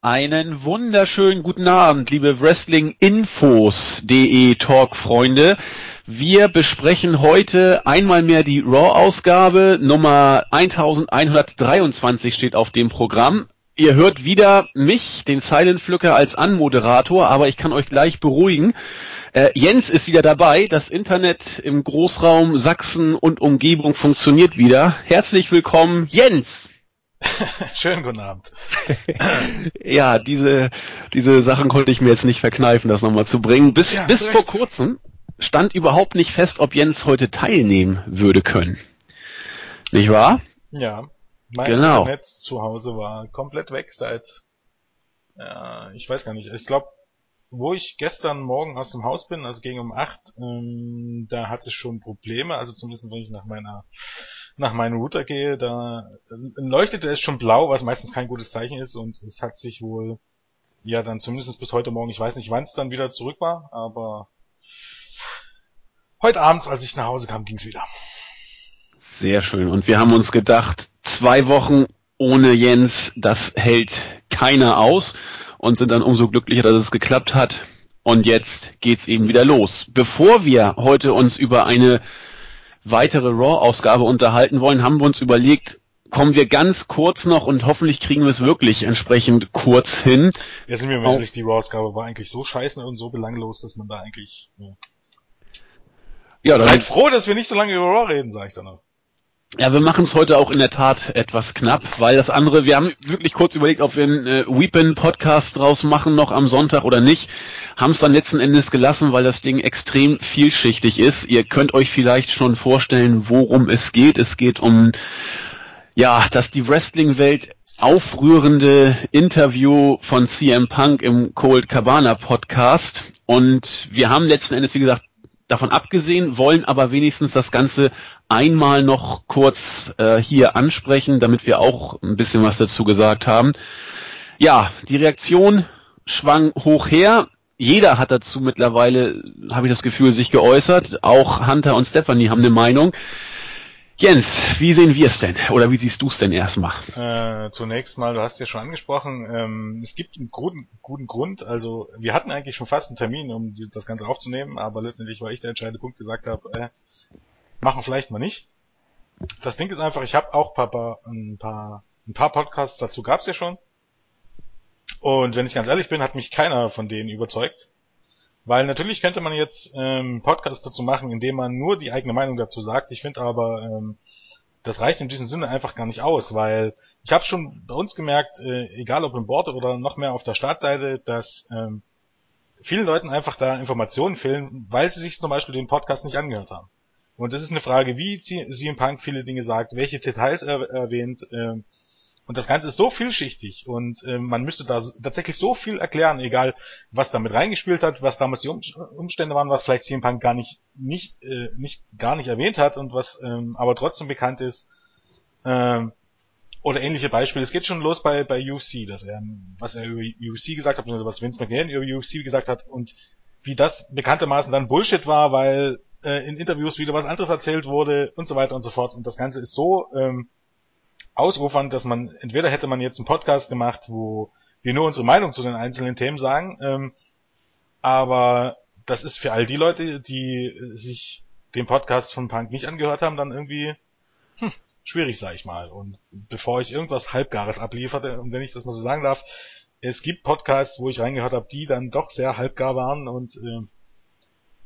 Einen wunderschönen guten Abend, liebe Wrestling-Infos.de Talk-Freunde. Wir besprechen heute einmal mehr die Raw-Ausgabe. Nummer 1123 steht auf dem Programm. Ihr hört wieder mich, den Silent Flücker, als Anmoderator, aber ich kann euch gleich beruhigen. Äh, Jens ist wieder dabei. Das Internet im Großraum Sachsen und Umgebung funktioniert wieder. Herzlich willkommen, Jens. Schönen guten Abend. ja, diese, diese Sachen konnte ich mir jetzt nicht verkneifen, das nochmal zu bringen. Bis, ja, bis vor kurzem stand überhaupt nicht fest, ob Jens heute teilnehmen würde können. Nicht wahr? Ja. Mein genau. Internet zu Hause war komplett weg seit, ja, ich weiß gar nicht, ich glaube, wo ich gestern Morgen aus dem Haus bin, also gegen um acht, ähm, da hatte ich schon Probleme, also zumindest wenn ich nach meiner nach meinem Router gehe, da leuchtete es schon blau, was meistens kein gutes Zeichen ist und es hat sich wohl ja dann zumindest bis heute Morgen, ich weiß nicht, wann es dann wieder zurück war, aber heute abends, als ich nach Hause kam, ging's wieder. Sehr schön. Und wir haben uns gedacht, zwei Wochen ohne Jens, das hält keiner aus und sind dann umso glücklicher, dass es geklappt hat. Und jetzt geht's eben wieder los. Bevor wir heute uns über eine weitere Raw-Ausgabe unterhalten wollen, haben wir uns überlegt, kommen wir ganz kurz noch und hoffentlich kriegen wir es wirklich entsprechend kurz hin. Ja, sind wir mal ehrlich, die Raw-Ausgabe war eigentlich so scheiße und so belanglos, dass man da eigentlich... Ja. Ja, Seid froh, dass wir nicht so lange über Raw reden, sage ich dann noch. Ja, wir machen es heute auch in der Tat etwas knapp, weil das andere, wir haben wirklich kurz überlegt, ob wir einen äh, Weepin-Podcast draus machen noch am Sonntag oder nicht. Haben es dann letzten Endes gelassen, weil das Ding extrem vielschichtig ist. Ihr könnt euch vielleicht schon vorstellen, worum es geht. Es geht um, ja, dass die Wrestling-Welt aufrührende Interview von CM Punk im Cold Cabana Podcast. Und wir haben letzten Endes, wie gesagt, davon abgesehen, wollen aber wenigstens das Ganze einmal noch kurz äh, hier ansprechen, damit wir auch ein bisschen was dazu gesagt haben. Ja, die Reaktion schwang hoch her. Jeder hat dazu mittlerweile, habe ich das Gefühl, sich geäußert. Auch Hunter und Stephanie haben eine Meinung. Jens, wie sehen wir es denn? Oder wie siehst du es denn erstmal? Äh, zunächst mal, du hast ja schon angesprochen, ähm, es gibt einen guten, guten Grund. Also wir hatten eigentlich schon fast einen Termin, um die, das Ganze aufzunehmen, aber letztendlich war ich der entscheidende Punkt, gesagt habe, äh, machen vielleicht mal nicht. Das Ding ist einfach, ich habe auch paar, paar, ein paar ein paar Podcasts dazu gab's ja schon. Und wenn ich ganz ehrlich bin, hat mich keiner von denen überzeugt. Weil natürlich könnte man jetzt ähm, Podcast dazu machen, indem man nur die eigene Meinung dazu sagt. Ich finde aber, ähm, das reicht in diesem Sinne einfach gar nicht aus, weil ich habe schon bei uns gemerkt, äh, egal ob im Board oder noch mehr auf der Startseite, dass ähm, vielen Leuten einfach da Informationen fehlen, weil sie sich zum Beispiel den Podcast nicht angehört haben. Und das ist eine Frage, wie CM Punk viele Dinge sagt, welche Details er erwähnt, ähm, und das Ganze ist so vielschichtig und äh, man müsste da tatsächlich so viel erklären, egal was damit reingespielt hat, was damals die Umstände waren, was vielleicht CM Punk gar nicht, nicht, äh, nicht, gar nicht erwähnt hat und was ähm, aber trotzdem bekannt ist. Ähm, oder ähnliche Beispiele. Es geht schon los bei, bei UFC, dass er, was er über UFC gesagt hat, oder was Vince McMahon über UFC gesagt hat und wie das bekanntermaßen dann Bullshit war, weil äh, in Interviews wieder was anderes erzählt wurde und so weiter und so fort. Und das Ganze ist so ähm, ausufern, dass man, entweder hätte man jetzt einen Podcast gemacht, wo wir nur unsere Meinung zu den einzelnen Themen sagen, ähm, aber das ist für all die Leute, die sich den Podcast von Punk nicht angehört haben, dann irgendwie hm, schwierig, sag ich mal. Und bevor ich irgendwas Halbgares ablieferte, und wenn ich das mal so sagen darf, es gibt Podcasts, wo ich reingehört habe, die dann doch sehr halbgar waren und äh,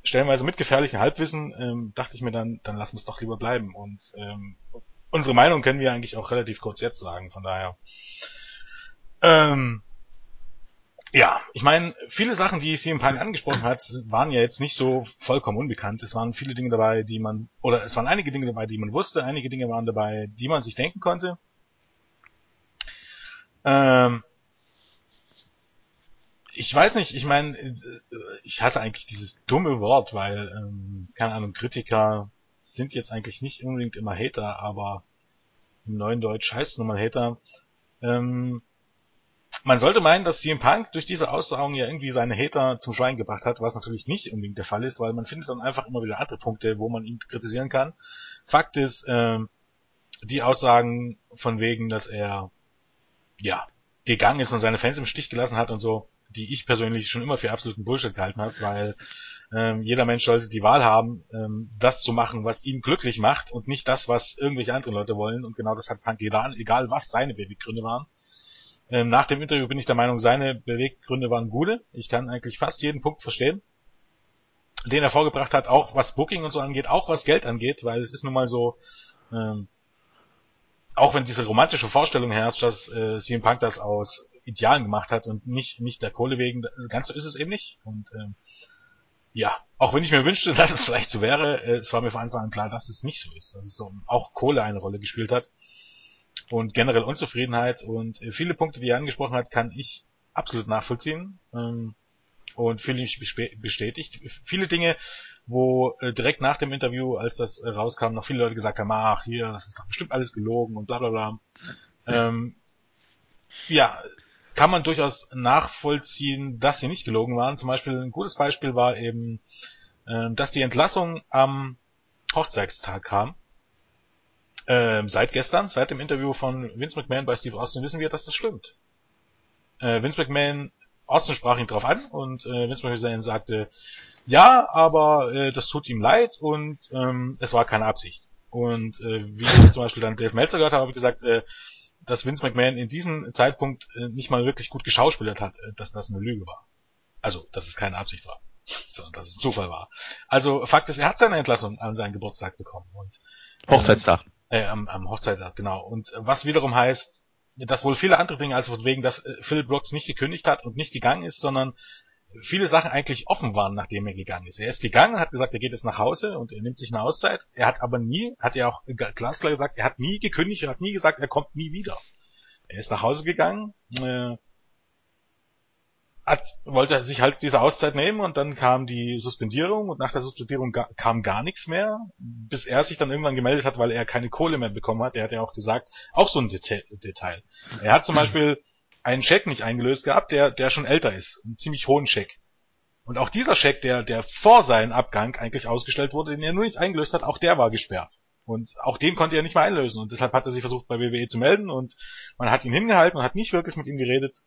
stellenweise mit gefährlichen Halbwissen, ähm, dachte ich mir dann, dann lassen wir es doch lieber bleiben. Und ähm, unsere Meinung können wir eigentlich auch relativ kurz jetzt sagen, von daher. Ähm, ja, ich meine, viele Sachen, die CM Punk angesprochen hat, waren ja jetzt nicht so vollkommen unbekannt. Es waren viele Dinge dabei, die man, oder es waren einige Dinge dabei, die man wusste, einige Dinge waren dabei, die man sich denken konnte. Ähm, ich weiß nicht, ich meine, ich hasse eigentlich dieses dumme Wort, weil, ähm, keine Ahnung, Kritiker sind jetzt eigentlich nicht unbedingt immer Hater, aber im neuen Deutsch heißt es nochmal Hater. Ähm, man sollte meinen, dass CM Punk durch diese Aussagen ja irgendwie seine Hater zum Schwein gebracht hat, was natürlich nicht unbedingt der Fall ist, weil man findet dann einfach immer wieder andere Punkte, wo man ihn kritisieren kann. Fakt ist, ähm, die Aussagen von wegen, dass er, ja, gegangen ist und seine Fans im Stich gelassen hat und so, die ich persönlich schon immer für absoluten Bullshit gehalten habe, weil ähm, jeder Mensch sollte die Wahl haben, ähm, das zu machen, was ihn glücklich macht und nicht das, was irgendwelche anderen Leute wollen. Und genau das hat Punk getan, egal was seine Beweggründe waren. Ähm, nach dem Interview bin ich der Meinung, seine Beweggründe waren gute. Ich kann eigentlich fast jeden Punkt verstehen, den er vorgebracht hat, auch was Booking und so angeht, auch was Geld angeht, weil es ist nun mal so, ähm, auch wenn diese romantische Vorstellung herrscht, dass äh, CM Punk das aus Idealen gemacht hat und nicht nicht der Kohle wegen, ganz so ist es eben nicht. Und ähm, ja, auch wenn ich mir wünschte, dass es vielleicht so wäre, äh, es war mir von Anfang an klar, dass es nicht so ist, dass es auch Kohle eine Rolle gespielt hat und generell Unzufriedenheit und äh, viele Punkte, die er angesprochen hat, kann ich absolut nachvollziehen ähm, und fühle mich bestätigt. Viele Dinge, wo äh, direkt nach dem Interview, als das äh, rauskam, noch viele Leute gesagt haben, ach hier, das ist doch bestimmt alles gelogen und bla bla bla. Ähm, ja, kann man durchaus nachvollziehen, dass sie nicht gelogen waren. Zum Beispiel ein gutes Beispiel war eben, äh, dass die Entlassung am Hochzeitstag kam. Äh, seit gestern, seit dem Interview von Vince McMahon bei Steve Austin wissen wir, dass das stimmt. Äh, Vince McMahon, Austin sprach ihn drauf an und äh, Vince McMahon sagte, ja, aber äh, das tut ihm leid und ähm, es war keine Absicht. Und äh, wie zum Beispiel dann Dave Meltzer gehört habe, habe ich gesagt, äh, dass Vince McMahon in diesem Zeitpunkt äh, nicht mal wirklich gut geschauspielert hat, äh, dass das eine Lüge war. Also, dass es keine Absicht war, sondern dass es Zufall war. Also, Fakt ist, er hat seine Entlassung an seinen Geburtstag bekommen. Und, ähm, Hochzeitstag. Äh, am, am Hochzeitstag, genau. Und was wiederum heißt, dass wohl viele andere Dinge, also wegen, dass äh, Phil Brooks nicht gekündigt hat und nicht gegangen ist, sondern viele Sachen eigentlich offen waren, nachdem er gegangen ist. Er ist gegangen, hat gesagt, er geht jetzt nach Hause und er nimmt sich eine Auszeit. Er hat aber nie, hat er auch glasklar gesagt, er hat nie gekündigt, er hat nie gesagt, er kommt nie wieder. Er ist nach Hause gegangen, äh, hat, wollte sich halt diese Auszeit nehmen und dann kam die Suspendierung und nach der Suspendierung ga, kam gar nichts mehr, bis er sich dann irgendwann gemeldet hat, weil er keine Kohle mehr bekommen hat. Er hat ja auch gesagt, auch so ein Detail. Er hat zum Beispiel einen Scheck nicht eingelöst gehabt, der, der schon älter ist. Einen ziemlich hohen Scheck. Und auch dieser Scheck, der, der vor seinem Abgang eigentlich ausgestellt wurde, den er nur nicht eingelöst hat, auch der war gesperrt. Und auch den konnte er nicht mehr einlösen. Und deshalb hat er sich versucht, bei WWE zu melden und man hat ihn hingehalten und hat nicht wirklich mit ihm geredet.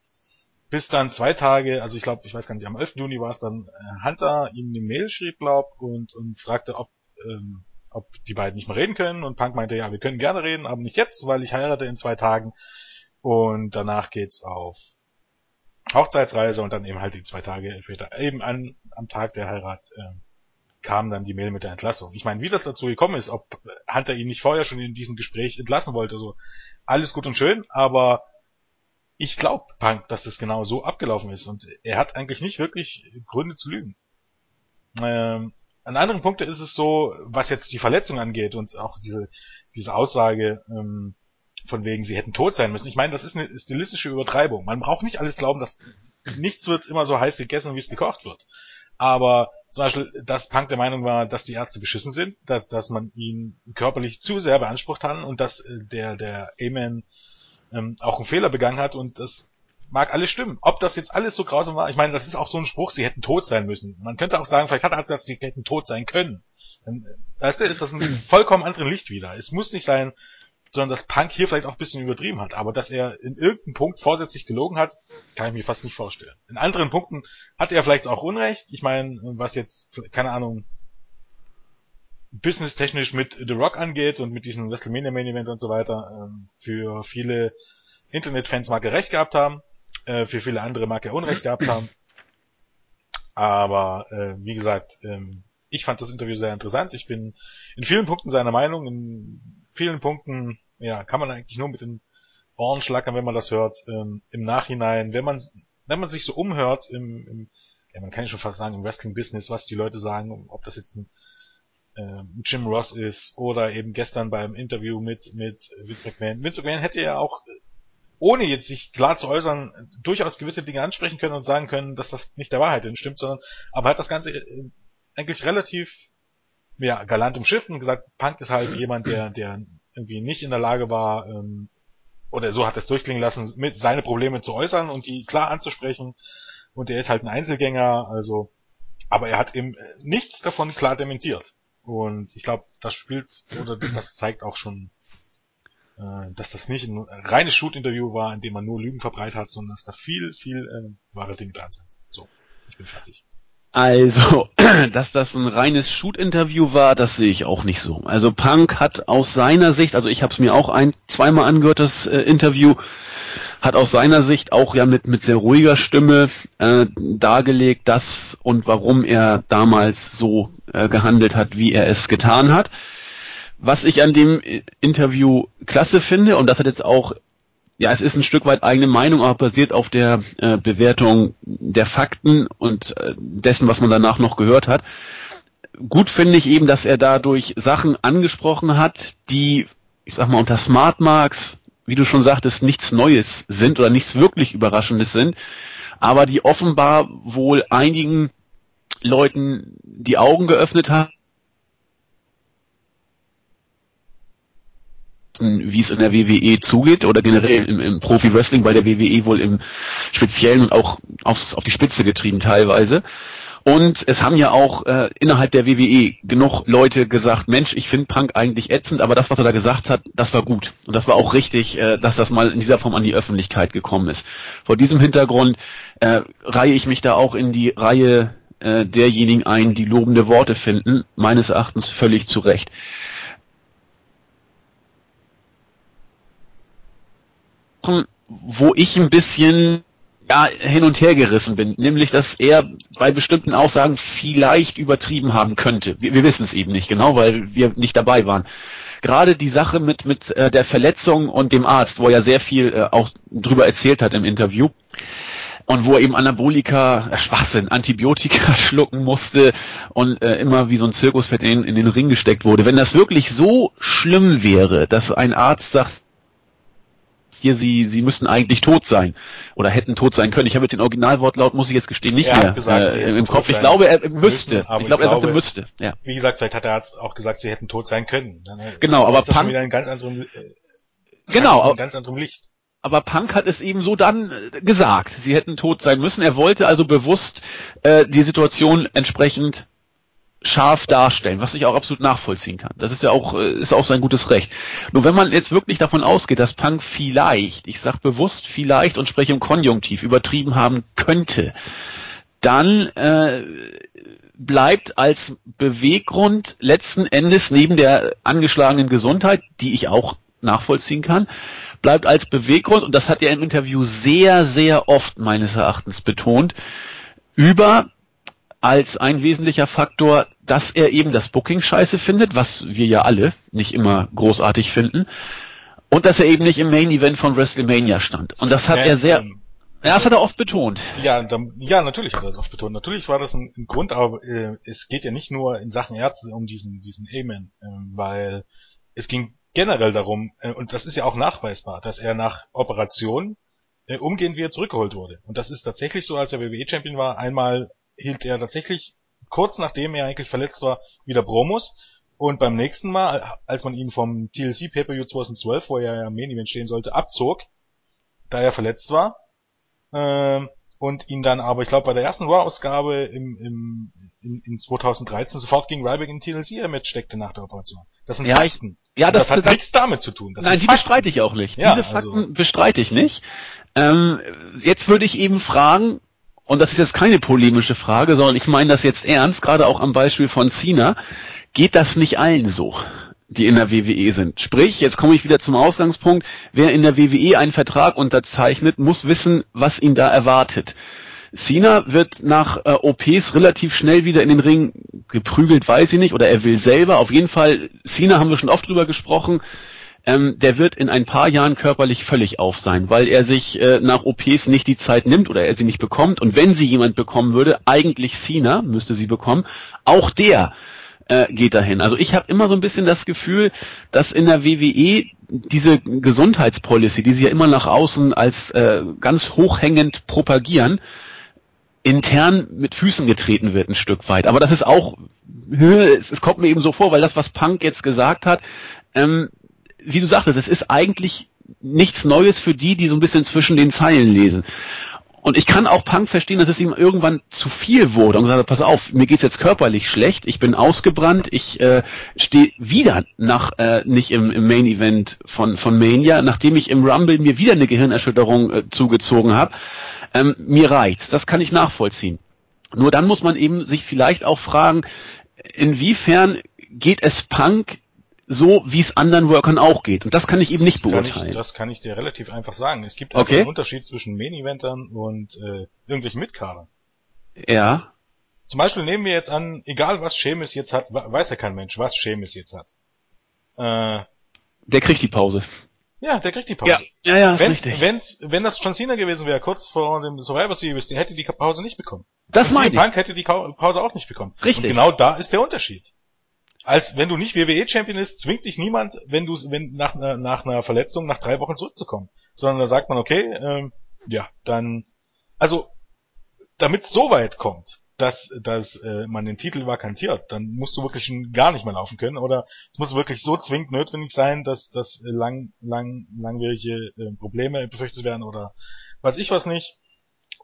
Bis dann zwei Tage, also ich glaube, ich weiß gar nicht, am 11. Juni war es dann, äh, Hunter ihm eine Mail schrieb, glaubt, und, und fragte, ob, ähm, ob die beiden nicht mehr reden können. Und Punk meinte, ja, wir können gerne reden, aber nicht jetzt, weil ich heirate in zwei Tagen. Und danach geht's auf Hochzeitsreise und dann eben halt die zwei Tage später, eben an, am Tag der Heirat, äh, kam dann die Mail mit der Entlassung. Ich meine, wie das dazu gekommen ist, ob Hunter ihn nicht vorher schon in diesem Gespräch entlassen wollte, so alles gut und schön, aber ich glaube Punk, dass das genau so abgelaufen ist und er hat eigentlich nicht wirklich Gründe zu lügen. Ähm, an anderen Punkten ist es so, was jetzt die Verletzung angeht und auch diese diese Aussage, ähm, von wegen, sie hätten tot sein müssen. Ich meine, das ist eine stilistische Übertreibung. Man braucht nicht alles glauben, dass nichts wird immer so heiß gegessen, wie es gekocht wird. Aber zum Beispiel, dass Punk der Meinung war, dass die Ärzte beschissen sind, dass, dass man ihn körperlich zu sehr beansprucht hat und dass äh, der, der Amen ähm, auch einen Fehler begangen hat und das mag alles stimmen. Ob das jetzt alles so grausam war, ich meine, das ist auch so ein Spruch, sie hätten tot sein müssen. Man könnte auch sagen, vielleicht hat er gesagt, sie hätten tot sein können. Dann, äh, weißt du, ist das ein vollkommen anderen Licht wieder. Es muss nicht sein, sondern dass Punk hier vielleicht auch ein bisschen übertrieben hat. Aber dass er in irgendeinem Punkt vorsätzlich gelogen hat, kann ich mir fast nicht vorstellen. In anderen Punkten hat er vielleicht auch Unrecht. Ich meine, was jetzt, keine Ahnung, businesstechnisch mit The Rock angeht und mit diesem WrestleMania Main Event und so weiter, ähm, für viele Internetfans mag er recht gehabt haben, äh, für viele andere mag er Unrecht gehabt haben. Aber äh, wie gesagt, ähm, ich fand das Interview sehr interessant. Ich bin in vielen Punkten seiner Meinung, in vielen Punkten ja, kann man eigentlich nur mit den Ohren schlackern, wenn man das hört. Ähm, Im Nachhinein, wenn man, wenn man sich so umhört im, im ja, man kann ja schon fast sagen, im Wrestling-Business, was die Leute sagen, ob das jetzt ein äh, Jim Ross ist oder eben gestern beim Interview mit, mit Vince McMahon. Vince McMahon hätte ja auch, ohne jetzt sich klar zu äußern, durchaus gewisse Dinge ansprechen können und sagen können, dass das nicht der Wahrheit entstimmt, sondern, aber hat das Ganze äh, eigentlich relativ, ja, galant umschifft und gesagt, Punk ist halt jemand, der, der irgendwie nicht in der Lage war, ähm, oder so hat es durchklingen lassen, mit seine Probleme zu äußern und die klar anzusprechen. Und er ist halt ein Einzelgänger, also, aber er hat eben äh, nichts davon klar dementiert. Und ich glaube, das spielt, oder das zeigt auch schon äh, dass das nicht ein reines Shoot-Interview war, in dem man nur Lügen verbreitet hat, sondern dass da viel, viel äh, wahre Dinge dran sind. So, ich bin fertig. Also, dass das ein reines Shoot-Interview war, das sehe ich auch nicht so. Also Punk hat aus seiner Sicht, also ich habe es mir auch ein, zweimal angehört, das äh, Interview, hat aus seiner Sicht auch ja mit, mit sehr ruhiger Stimme äh, dargelegt, dass und warum er damals so äh, gehandelt hat, wie er es getan hat. Was ich an dem Interview klasse finde, und das hat jetzt auch ja, es ist ein Stück weit eigene Meinung, aber basiert auf der äh, Bewertung der Fakten und äh, dessen, was man danach noch gehört hat. Gut finde ich eben, dass er dadurch Sachen angesprochen hat, die, ich sag mal, unter Smart Marks, wie du schon sagtest, nichts Neues sind oder nichts wirklich Überraschendes sind, aber die offenbar wohl einigen Leuten die Augen geöffnet haben wie es in der WWE zugeht oder generell im, im Profi-Wrestling bei der WWE wohl im Speziellen und auch aufs, auf die Spitze getrieben teilweise. Und es haben ja auch äh, innerhalb der WWE genug Leute gesagt, Mensch, ich finde Punk eigentlich ätzend, aber das, was er da gesagt hat, das war gut. Und das war auch richtig, äh, dass das mal in dieser Form an die Öffentlichkeit gekommen ist. Vor diesem Hintergrund äh, reihe ich mich da auch in die Reihe äh, derjenigen ein, die lobende Worte finden, meines Erachtens völlig zu Recht. Wo ich ein bisschen ja, hin und her gerissen bin, nämlich dass er bei bestimmten Aussagen vielleicht übertrieben haben könnte. Wir, wir wissen es eben nicht genau, weil wir nicht dabei waren. Gerade die Sache mit, mit äh, der Verletzung und dem Arzt, wo er ja sehr viel äh, auch drüber erzählt hat im Interview, und wo er eben Anabolika, äh, Schwachsinn, Antibiotika schlucken musste und äh, immer wie so ein Zirkusfett in, in den Ring gesteckt wurde. Wenn das wirklich so schlimm wäre, dass ein Arzt sagt, hier, sie, sie müssten eigentlich tot sein oder hätten tot sein können. Ich habe jetzt den Originalwortlaut, muss ich jetzt gestehen, nicht mehr gesagt, äh, im Kopf. Ich glaube, er müsste. Müssen, ich, glaube, er sagte müsste. Ja. Wie gesagt, vielleicht hat er auch gesagt, sie hätten tot sein können. Dann, äh, genau, aber Punk, wieder in ganz anderem, äh, genau, in ganz anderem Licht. Aber Punk hat es eben so dann äh, gesagt. Sie hätten tot sein müssen. Er wollte also bewusst äh, die Situation entsprechend scharf darstellen, was ich auch absolut nachvollziehen kann. Das ist ja auch, äh, ist auch sein gutes Recht. Nur wenn man jetzt wirklich davon ausgeht, dass Punk vielleicht, ich sag bewusst vielleicht und spreche im Konjunktiv, übertrieben haben könnte, dann äh, bleibt als Beweggrund letzten Endes neben der angeschlagenen Gesundheit, die ich auch nachvollziehen kann, bleibt als Beweggrund, und das hat er im Interview sehr, sehr oft meines Erachtens betont, über als ein wesentlicher Faktor, dass er eben das Booking scheiße findet, was wir ja alle nicht immer großartig finden, und dass er eben nicht im Main Event von WrestleMania stand. Und das hat ja, er sehr, ähm, ja, das hat er oft betont. Ja, dann, ja, natürlich hat er das oft betont. Natürlich war das ein, ein Grund, aber äh, es geht ja nicht nur in Sachen Ärzte um diesen, diesen Amen, äh, weil es ging generell darum, äh, und das ist ja auch nachweisbar, dass er nach Operation äh, umgehend wieder zurückgeholt wurde. Und das ist tatsächlich so, als er WWE-Champion war, einmal hielt er tatsächlich kurz nachdem er eigentlich verletzt war wieder Promos und beim nächsten Mal, als man ihn vom TLC Pay-Per-View 2012, wo er ja im Main Event stehen sollte, abzog, da er verletzt war, ähm, und ihn dann aber, ich glaube, bei der ersten Raw-Ausgabe im, im, in, in 2013 sofort gegen Ryback in TLC Match steckte nach der Operation. Das sind ja, Fakten. Ich, ja, das, das hat das, nichts damit zu tun. Das nein, die bestreite ich auch nicht. Ja, Diese Fakten also, bestreite ich nicht. Ähm, jetzt würde ich eben fragen, und das ist jetzt keine polemische Frage, sondern ich meine das jetzt ernst, gerade auch am Beispiel von Cena, geht das nicht allen so, die in der WWE sind? Sprich, jetzt komme ich wieder zum Ausgangspunkt, wer in der WWE einen Vertrag unterzeichnet, muss wissen, was ihn da erwartet. Cena wird nach äh, OPs relativ schnell wieder in den Ring geprügelt, weiß ich nicht, oder er will selber. Auf jeden Fall, Cena haben wir schon oft drüber gesprochen, ähm, der wird in ein paar Jahren körperlich völlig auf sein, weil er sich äh, nach OPs nicht die Zeit nimmt oder er sie nicht bekommt. Und wenn sie jemand bekommen würde, eigentlich Cena müsste sie bekommen, auch der äh, geht dahin. Also ich habe immer so ein bisschen das Gefühl, dass in der WWE diese Gesundheitspolicy, die sie ja immer nach außen als äh, ganz hochhängend propagieren, intern mit Füßen getreten wird ein Stück weit. Aber das ist auch, es, kommt mir eben so vor, weil das, was Punk jetzt gesagt hat, ähm, wie du sagtest, es ist eigentlich nichts Neues für die, die so ein bisschen zwischen den Zeilen lesen. Und ich kann auch Punk verstehen, dass es ihm irgendwann zu viel wurde und gesagt, pass auf, mir geht's jetzt körperlich schlecht, ich bin ausgebrannt, ich äh, stehe wieder nach äh, nicht im, im Main Event von von Mania, nachdem ich im Rumble mir wieder eine Gehirnerschütterung äh, zugezogen habe. Ähm, mir reicht's, das kann ich nachvollziehen. Nur dann muss man eben sich vielleicht auch fragen, inwiefern geht es Punk so, wie es anderen Workern auch geht. Und das kann ich eben nicht beurteilen. Ich, das kann ich dir relativ einfach sagen. Es gibt okay. einen Unterschied zwischen Main-Eventern und äh, irgendwelchen Mitkadern. Ja. Zum Beispiel nehmen wir jetzt an, egal was Sheamus jetzt hat, weiß ja kein Mensch, was Sheamus jetzt hat. Äh, der kriegt die Pause. Ja, der kriegt die Pause. Ja, ja, ja ist wenn's, richtig. Wenn's, wenn das John Cena gewesen wäre, kurz vor dem Survivor Series, der hätte die Pause nicht bekommen. Das meine ich. Punk hätte die Pause auch nicht bekommen. Richtig. Und genau da ist der Unterschied als wenn du nicht WWE Champion bist, zwingt dich niemand, wenn du wenn nach nach einer Verletzung nach drei Wochen zurückzukommen, sondern da sagt man okay, ähm, ja, dann also damit es so weit kommt, dass dass äh, man den Titel vakantiert, dann musst du wirklich gar nicht mehr laufen können oder es muss wirklich so zwingend notwendig sein, dass dass lang lang langwierige äh, Probleme befürchtet werden oder weiß ich was nicht.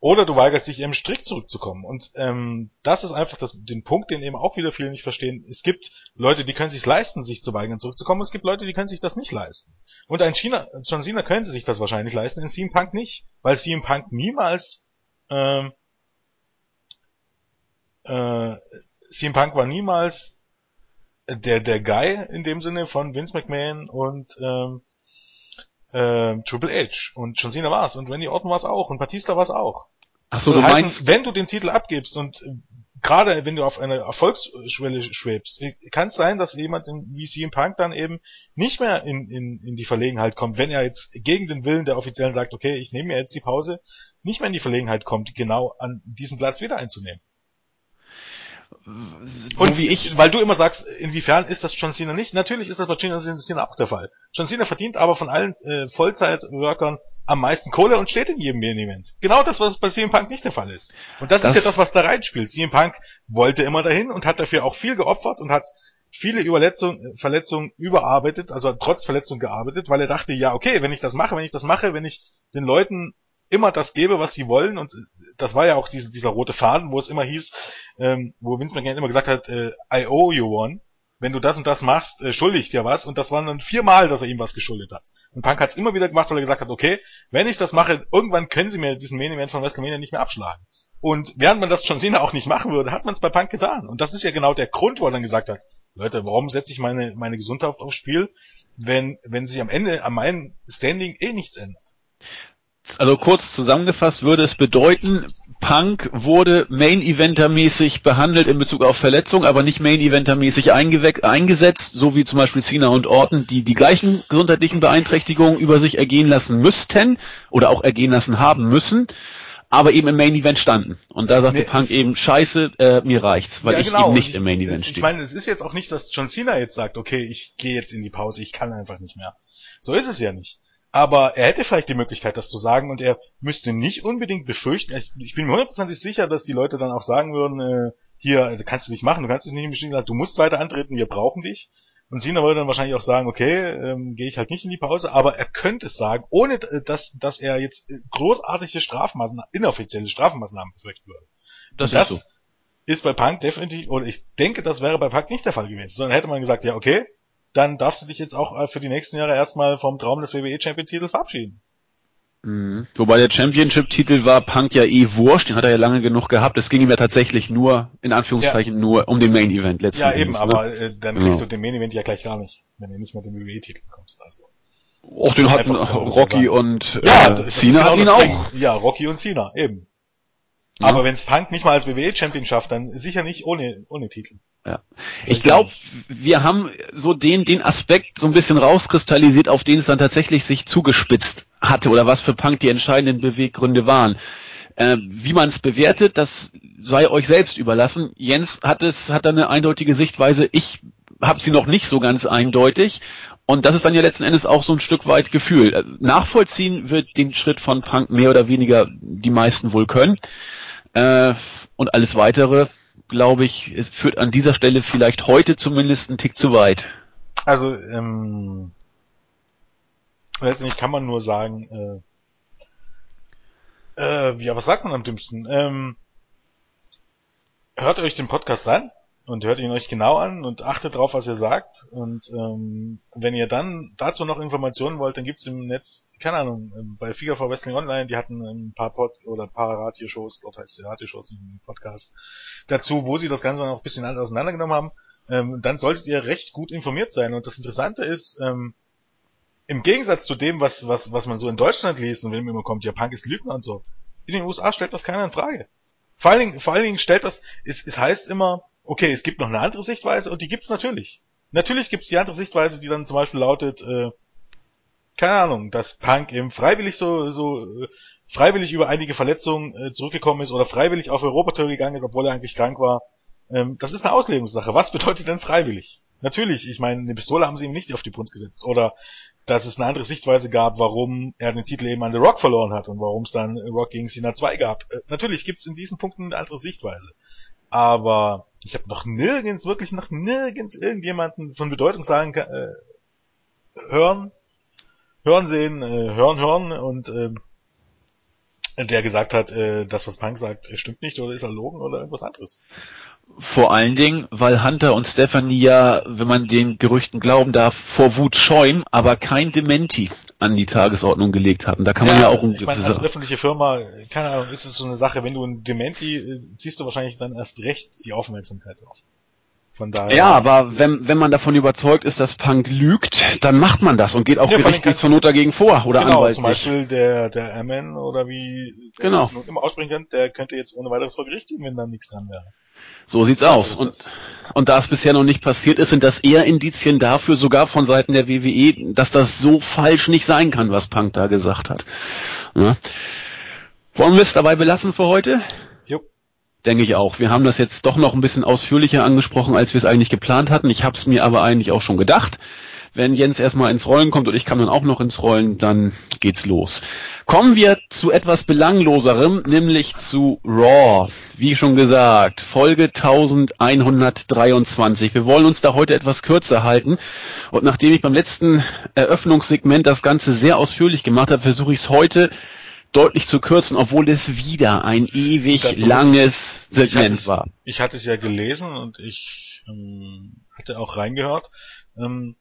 Oder du weigerst dich eben strikt zurückzukommen. Und ähm, das ist einfach das, den Punkt, den eben auch wieder viele nicht verstehen. Es gibt Leute, die können sich leisten, sich zu weigern, zurückzukommen. Es gibt Leute, die können sich das nicht leisten. Und ein China, John Cena können sie sich das wahrscheinlich leisten, in CM Punk nicht. Weil CM Punk niemals ähm, äh, CM Punk war niemals der, der Guy in dem Sinne von Vince McMahon und ähm, äh, Triple H. Und John Cena war's. Und Randy Orton war's auch. Und Batista war's auch. Ach so, du heißen, meinst, wenn du den Titel abgibst und äh, gerade wenn du auf eine Erfolgsschwelle schwebst, äh, kann es sein, dass jemand in, wie CM Punk dann eben nicht mehr in, in, in die Verlegenheit kommt, wenn er jetzt gegen den Willen der Offiziellen sagt, okay, ich nehme mir jetzt die Pause, nicht mehr in die Verlegenheit kommt, genau an diesen Platz wieder einzunehmen. So und wie ich, weil du immer sagst, inwiefern ist das John Cena nicht? Natürlich ist das bei John Cena auch der Fall. John Cena verdient aber von allen äh, Vollzeit-Workern am meisten Kohle und steht in jedem Main Event. Genau das, was bei CM Punk nicht der Fall ist. Und das, das ist ja das, was da reinspielt. CM Punk wollte immer dahin und hat dafür auch viel geopfert und hat viele Überletzungen, Verletzungen überarbeitet, also trotz Verletzung gearbeitet, weil er dachte, ja, okay, wenn ich das mache, wenn ich das mache, wenn ich den Leuten immer das gebe, was sie wollen. Und das war ja auch diese, dieser rote Faden, wo es immer hieß, ähm, wo Vince McMahon immer gesagt hat, äh, I owe you one. Wenn du das und das machst, äh, schulde ich dir was. Und das waren dann viermal, dass er ihm was geschuldet hat. Und Punk hat es immer wieder gemacht, weil er gesagt hat, okay, wenn ich das mache, irgendwann können sie mir diesen Main Event von WrestleMania nicht mehr abschlagen. Und während man das John Cena auch nicht machen würde, hat man es bei Punk getan. Und das ist ja genau der Grund, wo er dann gesagt hat, Leute, warum setze ich meine, meine Gesundheit aufs Spiel, wenn, wenn sich am Ende an meinem Standing eh nichts ändert? Also kurz zusammengefasst würde es bedeuten, Punk wurde Main-Eventer-mäßig behandelt in Bezug auf Verletzung, aber nicht Main-Eventer-mäßig eingesetzt, so wie zum Beispiel Cena und Orton, die die gleichen gesundheitlichen Beeinträchtigungen über sich ergehen lassen müssten oder auch ergehen lassen haben müssen, aber eben im Main-Event standen. Und da sagte nee, Punk eben, scheiße, äh, mir reicht's, weil ja, genau. ich eben nicht ich, im Main-Event stehe. Ich meine, es ist jetzt auch nicht, dass John Cena jetzt sagt, okay, ich gehe jetzt in die Pause, ich kann einfach nicht mehr. So ist es ja nicht. Aber er hätte vielleicht die Möglichkeit, das zu sagen und er müsste nicht unbedingt befürchten. Ich bin mir hundertprozentig sicher, dass die Leute dann auch sagen würden, äh, hier, kannst du nicht machen, du kannst dich nicht im Bestehen du musst weiter antreten, wir brauchen dich. Und Sina würde dann wahrscheinlich auch sagen, okay, ähm, gehe ich halt nicht in die Pause, aber er könnte es sagen, ohne äh, dass, dass er jetzt äh, großartige Strafmaßnahmen, inoffizielle Strafmaßnahmen befürchten würde. Das, das ist, so. ist bei Punk definitiv, oder ich denke, das wäre bei Punk nicht der Fall gewesen, sondern hätte man gesagt, ja, okay, dann darfst du dich jetzt auch äh, für die nächsten Jahre erstmal vom Traum des WWE Champion Titels verabschieden. Mhm. Wobei der Championship-Titel war Punk ja eh wurscht, den hat er ja lange genug gehabt. Es ging ihm ja tatsächlich nur, in Anführungszeichen, ja. nur um den Main-Event letzten Ja, eben, Endes, ne? aber äh, dann kriegst ja. du den Main-Event ja gleich gar nicht, wenn du nicht mehr den WWE-Titel bekommst. Also. Auch den hatten Rocky und äh, ja, Cena hatten genau ihn auch. Ja, Rocky und Cena, eben. Ja. Aber wenn es Punk nicht mal als WWE-Champion schafft, dann sicher nicht ohne, ohne Titel. Ja. Ich glaube, wir haben so den, den Aspekt so ein bisschen rauskristallisiert, auf den es dann tatsächlich sich zugespitzt hatte oder was für Punk die entscheidenden Beweggründe waren. Äh, wie man es bewertet, das sei euch selbst überlassen. Jens hat es, hat da eine eindeutige Sichtweise. Ich habe sie noch nicht so ganz eindeutig. Und das ist dann ja letzten Endes auch so ein Stück weit Gefühl. Äh, nachvollziehen wird den Schritt von Punk mehr oder weniger die meisten wohl können. Äh, und alles weitere, glaube ich, es führt an dieser Stelle vielleicht heute zumindest einen Tick zu weit. Also, ähm, letztendlich kann man nur sagen, äh, Äh, ja, was sagt man am dümmsten? Ähm, hört euch den Podcast an und hört ihn euch genau an und achtet drauf, was ihr sagt. Und ähm, wenn ihr dann dazu noch Informationen wollt, dann gibt's im Netz, keine Ahnung, ähm, bei Figure for Wrestling Online, die hatten ein paar Pod oder ein paar Radioshows, dort heißt es Radioshows im Podcast, dazu, wo sie das Ganze noch ein bisschen auseinandergenommen haben. Ähm, dann solltet ihr recht gut informiert sein. Und das Interessante ist, ähm, im Gegensatz zu dem, was, was, was man so in Deutschland liest und wenn immer kommt, ja, Punk ist Lügner und so, in den USA stellt das keiner in Frage. Vor allen Dingen, vor allen Dingen stellt das, es, es heißt immer, okay, es gibt noch eine andere Sichtweise und die gibt's natürlich. Natürlich gibt's die andere Sichtweise, die dann zum Beispiel lautet, äh, keine Ahnung, dass Punk eben freiwillig so, so äh, freiwillig über einige Verletzungen äh, zurückgekommen ist oder freiwillig auf Europatour gegangen ist, obwohl er eigentlich krank war. Ähm, das ist eine Auslegungssache. Was bedeutet denn freiwillig? Natürlich, ich meine, eine Pistole haben sie ihm nicht auf die Brust gesetzt. Oder dass es eine andere Sichtweise gab, warum er den Titel eben an The Rock verloren hat und warum es dann Rock gegen Cena 2 gab. Äh, natürlich gibt's in diesen Punkten eine andere Sichtweise. Aber ich habe noch nirgends, wirklich noch nirgends irgendjemanden von Bedeutung sagen kann, äh, hören, hören sehen, äh, hören, hören und äh, der gesagt hat, äh, das, was Punk sagt, stimmt nicht oder ist erlogen oder irgendwas anderes. Vor allen Dingen, weil Hunter und Stephanie ja, wenn man den Gerüchten glauben darf, vor Wut scheuen, aber kein Dementi an die Tagesordnung gelegt hatten. Da kann man ja, auch... Ich meine, als öffentliche Firma, keine Ahnung, ist es so eine Sache, wenn du ein Dementi, äh, ziehst du wahrscheinlich dann erst recht die Aufmerksamkeit drauf. Von daher. Ja, aber wenn, wenn man davon überzeugt ist, dass Punk lügt, dann macht man das und geht auch ja, gerichtlich zur Not dagegen vor oder genau, anwaltlich. zum Beispiel der, der Amen oder wie der genau. immer aussprechen kann, der könnte jetzt ohne weiteres vor Gericht ziehen, wenn da nichts dran wäre. So sieht's aus. Und, und da es bisher noch nicht passiert ist, sind das eher Indizien dafür, sogar von Seiten der WWE, dass das so falsch nicht sein kann, was Punk da gesagt hat. Ja. Wollen wir es dabei belassen für heute? Jo. Denke ich auch. Wir haben das jetzt doch noch ein bisschen ausführlicher angesprochen, als wir es eigentlich geplant hatten. Ich habe es mir aber eigentlich auch schon gedacht. Wenn Jens erstmal ins Rollen kommt und ich kann dann auch noch ins Rollen, dann geht's los. Kommen wir zu etwas belangloserem, nämlich zu Raw. Wie schon gesagt, Folge 1123. Wir wollen uns da heute etwas kürzer halten. Und nachdem ich beim letzten Eröffnungssegment das Ganze sehr ausführlich gemacht habe, versuche ich es heute deutlich zu kürzen, obwohl es wieder ein ewig Dazu langes Segment ich war. Ich hatte es ja gelesen und ich ähm, hatte auch reingehört. Ähm,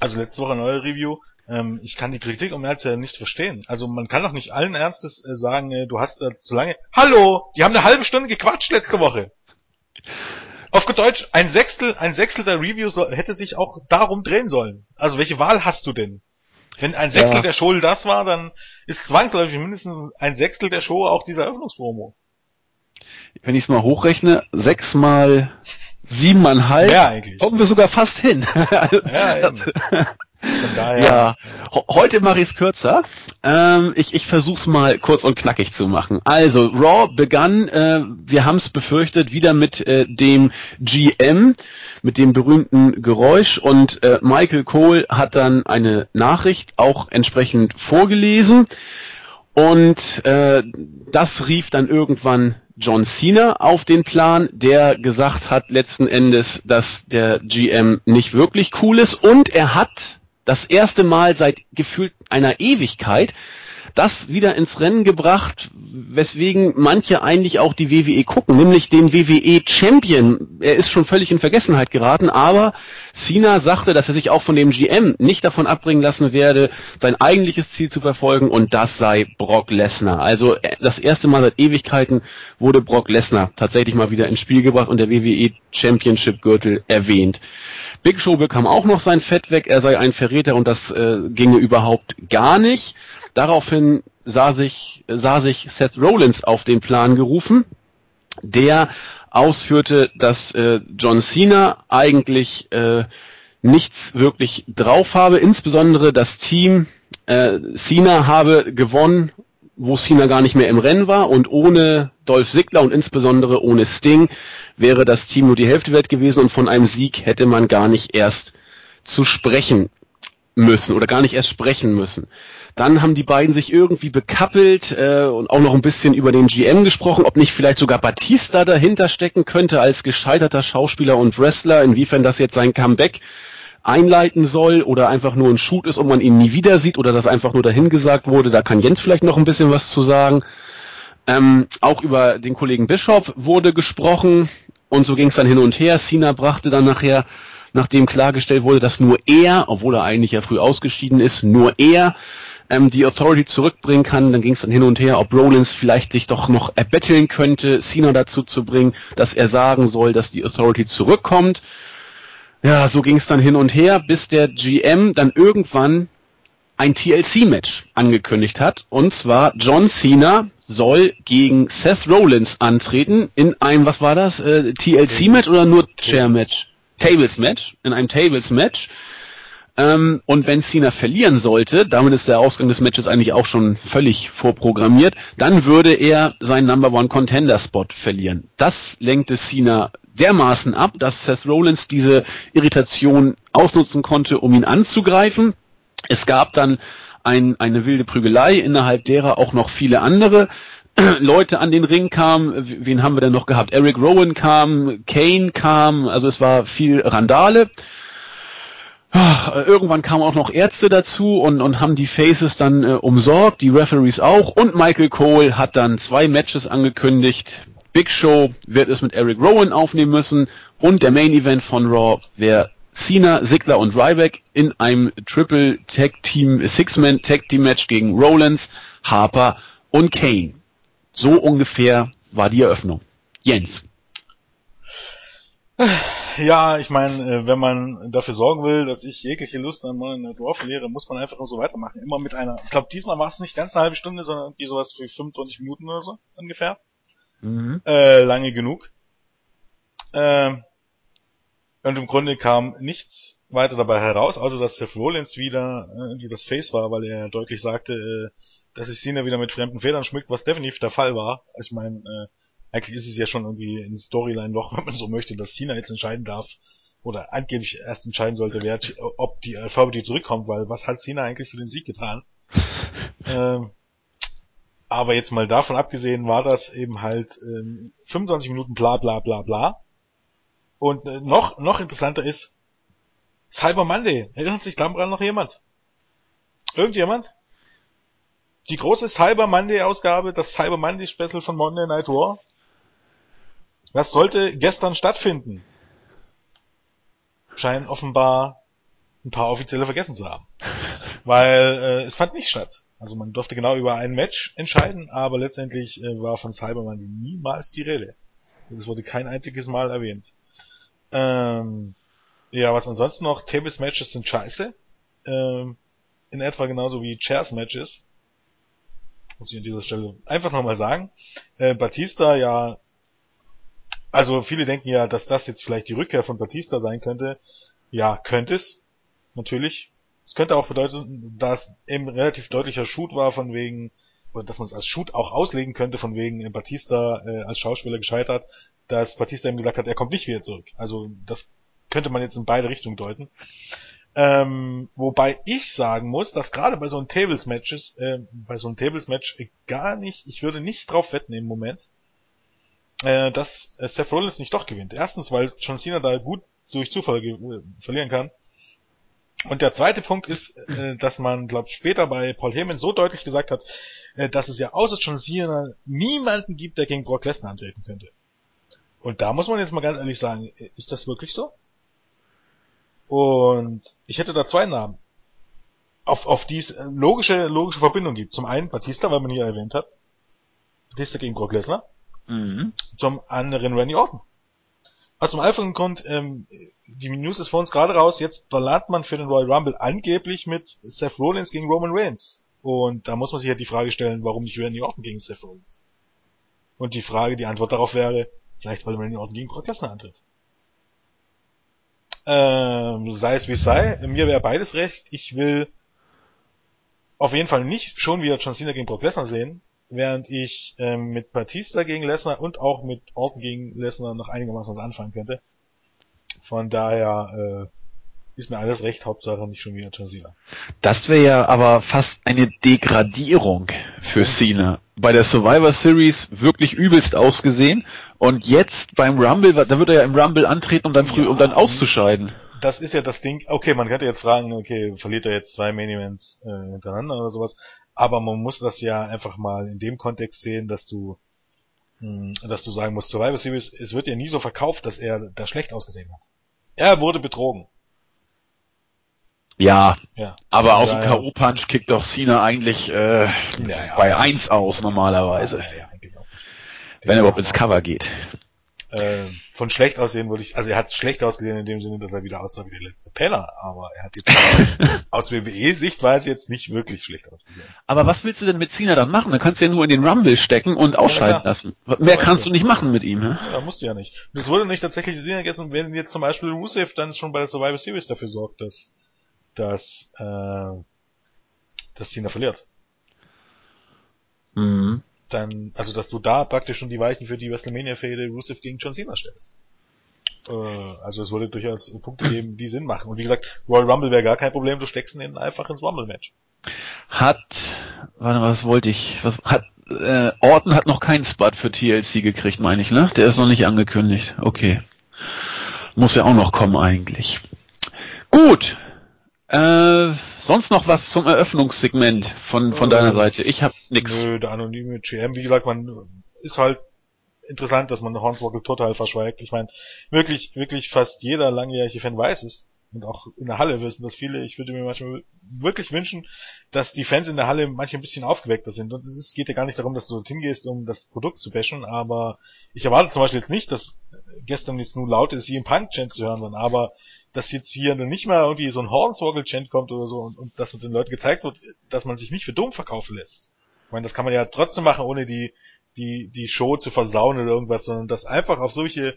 also letzte Woche neue Review, ähm, ich kann die Kritik um Ernst ja nicht verstehen. Also man kann doch nicht allen Ernstes äh, sagen, äh, du hast da zu lange. Hallo, die haben eine halbe Stunde gequatscht letzte Woche. Auf gut Deutsch, ein Sechstel, ein Sechstel der Review soll, hätte sich auch darum drehen sollen. Also welche Wahl hast du denn? Wenn ein Sechstel ja. der Show das war, dann ist zwangsläufig mindestens ein Sechstel der Show auch dieser Eröffnungspromo. Wenn ich es mal hochrechne, sechs mal siebeneinhalb. Ja, eigentlich. Kommen wir sogar fast hin. ja. Von daher. Ja, heute mache ich es kürzer. Ähm, ich ich versuche es mal kurz und knackig zu machen. Also, Raw begann, äh, wir haben es befürchtet, wieder mit äh, dem GM, mit dem berühmten Geräusch und äh, Michael Cole hat dann eine Nachricht auch entsprechend vorgelesen und äh, das rief dann irgendwann John Cena auf den Plan, der gesagt hat letzten Endes, dass der GM nicht wirklich cool ist. Und er hat das erste Mal seit gefühlt einer Ewigkeit das wieder ins Rennen gebracht, weswegen manche eigentlich auch die WWE gucken, nämlich den WWE Champion. Er ist schon völlig in Vergessenheit geraten, aber Cena sagte, dass er sich auch von dem GM nicht davon abbringen lassen werde, sein eigentliches Ziel zu verfolgen und das sei Brock Lesnar. Also äh, das erste Mal seit Ewigkeiten wurde Brock Lesnar tatsächlich mal wieder ins Spiel gebracht und der WWE Championship Gürtel erwähnt. Big Show bekam auch noch sein Fett weg, er sei ein Verräter und das äh, ginge überhaupt gar nicht. Daraufhin sah sich, sah sich Seth Rollins auf den Plan gerufen, der ausführte, dass äh, John Cena eigentlich äh, nichts wirklich drauf habe, insbesondere das Team äh, Cena habe gewonnen, wo Cena gar nicht mehr im Rennen war und ohne Dolph Ziggler und insbesondere ohne Sting wäre das Team nur die Hälfte wert gewesen und von einem Sieg hätte man gar nicht erst zu sprechen müssen oder gar nicht erst sprechen müssen. Dann haben die beiden sich irgendwie bekappelt äh, und auch noch ein bisschen über den GM gesprochen, ob nicht vielleicht sogar Batista dahinter stecken könnte als gescheiterter Schauspieler und Wrestler, inwiefern das jetzt sein Comeback einleiten soll oder einfach nur ein Shoot ist und man ihn nie wieder sieht oder das einfach nur dahingesagt wurde. Da kann Jens vielleicht noch ein bisschen was zu sagen. Ähm, auch über den Kollegen Bischof wurde gesprochen und so ging es dann hin und her. Cena brachte dann nachher, nachdem klargestellt wurde, dass nur er, obwohl er eigentlich ja früh ausgeschieden ist, nur er ähm, die Authority zurückbringen kann. Dann ging es dann hin und her, ob Rollins vielleicht sich doch noch erbetteln könnte, Cena dazu zu bringen, dass er sagen soll, dass die Authority zurückkommt. Ja, so ging es dann hin und her, bis der GM dann irgendwann ein TLC-Match angekündigt hat. Und zwar John Cena soll gegen Seth Rollins antreten in einem, was war das, äh, TLC-Match oder nur Chair-Match? Tables-Match, in einem Tables-Match. Ähm, und wenn Cena verlieren sollte, damit ist der Ausgang des Matches eigentlich auch schon völlig vorprogrammiert, dann würde er seinen Number One Contender Spot verlieren. Das lenkte Cena dermaßen ab, dass Seth Rollins diese Irritation ausnutzen konnte, um ihn anzugreifen. Es gab dann ein, eine wilde Prügelei, innerhalb derer auch noch viele andere Leute an den Ring kamen. Wen haben wir denn noch gehabt? Eric Rowan kam, Kane kam, also es war viel Randale. Ach, irgendwann kamen auch noch Ärzte dazu und, und haben die Faces dann äh, umsorgt, die Referees auch und Michael Cole hat dann zwei Matches angekündigt. Big Show wird es mit Eric Rowan aufnehmen müssen und der Main Event von Raw wäre Cena, Sigler und Ryback in einem Triple Tag Team, Six-Man Tag Team Match gegen Rollins, Harper und Kane. So ungefähr war die Eröffnung. Jens. Ja, ich meine, äh, wenn man dafür sorgen will, dass ich jegliche Lust an Money Night Raw verliere, muss man einfach nur so weitermachen. Immer mit einer, ich glaube, diesmal war es nicht ganz eine halbe Stunde, sondern irgendwie sowas für 25 Minuten oder so ungefähr. Mhm. Äh, lange genug. Äh, und im Grunde kam nichts weiter dabei heraus, außer dass Seth Rollins wieder äh, irgendwie das Face war, weil er deutlich sagte, äh, dass sich Cena wieder mit fremden Federn schmückt, was definitiv der Fall war. Ich meine, äh, eigentlich ist es ja schon irgendwie in Storyline doch, wenn man so möchte, dass Cena jetzt entscheiden darf, oder angeblich erst entscheiden sollte, wer, ob die Alphabeti zurückkommt, weil was hat Cena eigentlich für den Sieg getan? ähm, aber jetzt mal davon abgesehen, war das eben halt ähm, 25 Minuten bla bla bla bla. Und äh, noch, noch interessanter ist, Cyber Monday. Erinnert sich daran noch jemand? Irgendjemand? Die große Cyber Monday Ausgabe, das Cyber Monday Special von Monday Night War. Das sollte gestern stattfinden. Scheinen offenbar ein paar Offizielle vergessen zu haben. Weil äh, es fand nicht statt. Also man durfte genau über ein Match entscheiden, aber letztendlich äh, war von Cyber Monday niemals die Rede. Es wurde kein einziges Mal erwähnt. Ähm, ja, was ansonsten noch, Tables Matches sind scheiße. Ähm, in etwa genauso wie Chairs Matches. Muss ich an dieser Stelle einfach nochmal sagen. Äh, Batista ja, also viele denken ja, dass das jetzt vielleicht die Rückkehr von Batista sein könnte. Ja, könnte es. Natürlich. Es könnte auch bedeuten, dass eben relativ deutlicher Shoot war von wegen, dass man es als Shoot auch auslegen könnte, von wegen äh, Batista äh, als Schauspieler gescheitert, dass Batista ihm gesagt hat, er kommt nicht wieder zurück. Also das könnte man jetzt in beide Richtungen deuten. Ähm, wobei ich sagen muss, dass gerade bei so einem Tables Matches, äh, bei so einem Tables Match gar nicht, ich würde nicht drauf wetten im Moment, äh, dass äh, Seth Rollins nicht doch gewinnt. Erstens, weil John Cena da gut durch Zufall äh, verlieren kann. Und der zweite Punkt ist, äh, dass man, glaube später bei Paul Heyman so deutlich gesagt hat, äh, dass es ja außer John Cena niemanden gibt, der gegen Brock Lesnar antreten könnte. Und da muss man jetzt mal ganz ehrlich sagen, ist das wirklich so? Und ich hätte da zwei Namen, auf, auf die es logische, logische Verbindung gibt. Zum einen Batista, weil man hier erwähnt hat. Batista gegen Brock Lesnar. Mhm. Zum anderen Randy Orton. Aus dem einfachen Grund, ähm, die News ist vor uns gerade raus, jetzt verlangt man für den Royal Rumble angeblich mit Seth Rollins gegen Roman Reigns. Und da muss man sich halt die Frage stellen, warum nicht Randy Orton gegen Seth Rollins? Und die Frage, die Antwort darauf wäre, Vielleicht weil Randy Orton gegen Brock Lesnar antritt. Ähm, sei es wie es sei, mir wäre beides recht. Ich will auf jeden Fall nicht schon wieder John Cena gegen Brock Lesnar sehen, während ich ähm, mit Batista gegen Lesnar und auch mit Orton gegen Lesnar noch einigermaßen was anfangen könnte. Von daher äh, ist mir alles recht, Hauptsache nicht schon wieder John Cena. Das wäre ja aber fast eine Degradierung für Cena. Bei der Survivor Series wirklich übelst ausgesehen und jetzt beim Rumble, da wird er ja im Rumble antreten, um dann früh, ja, um dann auszuscheiden. Das ist ja das Ding. Okay, man könnte jetzt fragen, okay, verliert er jetzt zwei Main Events äh, hintereinander oder sowas. Aber man muss das ja einfach mal in dem Kontext sehen, dass du, mh, hm, dass du sagen musst, Survivor Series, es wird ja nie so verkauft, dass er da schlecht ausgesehen hat. Er wurde betrogen. Ja, ja. aber aus dem K.O.-Punch kickt doch Cena eigentlich äh, ja, ja, bei 1 aus normalerweise. Ja, ja. Wenn er überhaupt ins Cover geht. Äh, von schlecht aussehen würde ich, also er hat schlecht ausgesehen in dem Sinne, dass er wieder aussah wie der letzte Penner, aber er hat jetzt aus WWE-Sichtweise jetzt nicht wirklich schlecht ausgesehen. Aber was willst du denn mit Cena dann machen? Dann kannst du ja nur in den Rumble stecken und ausschalten ja, lassen. Mehr kannst du nicht machen mit ihm, ne? Ja, musst du ja nicht. Und es wurde nicht tatsächlich sehen, jetzt, wenn jetzt zum Beispiel Rusev dann schon bei der Survivor Series dafür sorgt, dass, dass, äh, dass Cena verliert. Mhm dann, also dass du da praktisch schon die Weichen für die WrestleMania-Fehde Rusev gegen John Cena stellst. Äh, also es würde durchaus Punkte geben, die Sinn machen. Und wie gesagt, Royal Rumble wäre gar kein Problem, du steckst ihn einfach ins Rumble-Match. Hat, warte, was wollte ich, was, hat, äh, Orton hat noch keinen Spot für TLC gekriegt, meine ich, ne? Der ist noch nicht angekündigt. Okay. Muss ja auch noch kommen eigentlich. Gut, äh, sonst noch was zum Eröffnungssegment von, von äh, deiner Seite? Ich habe nix. Nö, der anonyme GM, wie gesagt, man ist halt interessant, dass man Hornswoggle total verschweigt. Ich meine, wirklich, wirklich fast jeder langjährige Fan weiß es. Und auch in der Halle wissen das viele. Ich würde mir manchmal wirklich wünschen, dass die Fans in der Halle manchmal ein bisschen aufgeweckter sind. Und es geht ja gar nicht darum, dass du dorthin gehst, um das Produkt zu bashen, aber ich erwarte zum Beispiel jetzt nicht, dass gestern jetzt nur laute CM Punk Chants zu hören waren, aber dass jetzt hier nicht mal irgendwie so ein Hornswoggle-Chant kommt oder so und, und dass mit den Leuten gezeigt wird, dass man sich nicht für dumm verkaufen lässt. Ich meine, das kann man ja trotzdem machen, ohne die, die, die Show zu versauen oder irgendwas, sondern dass einfach auf solche,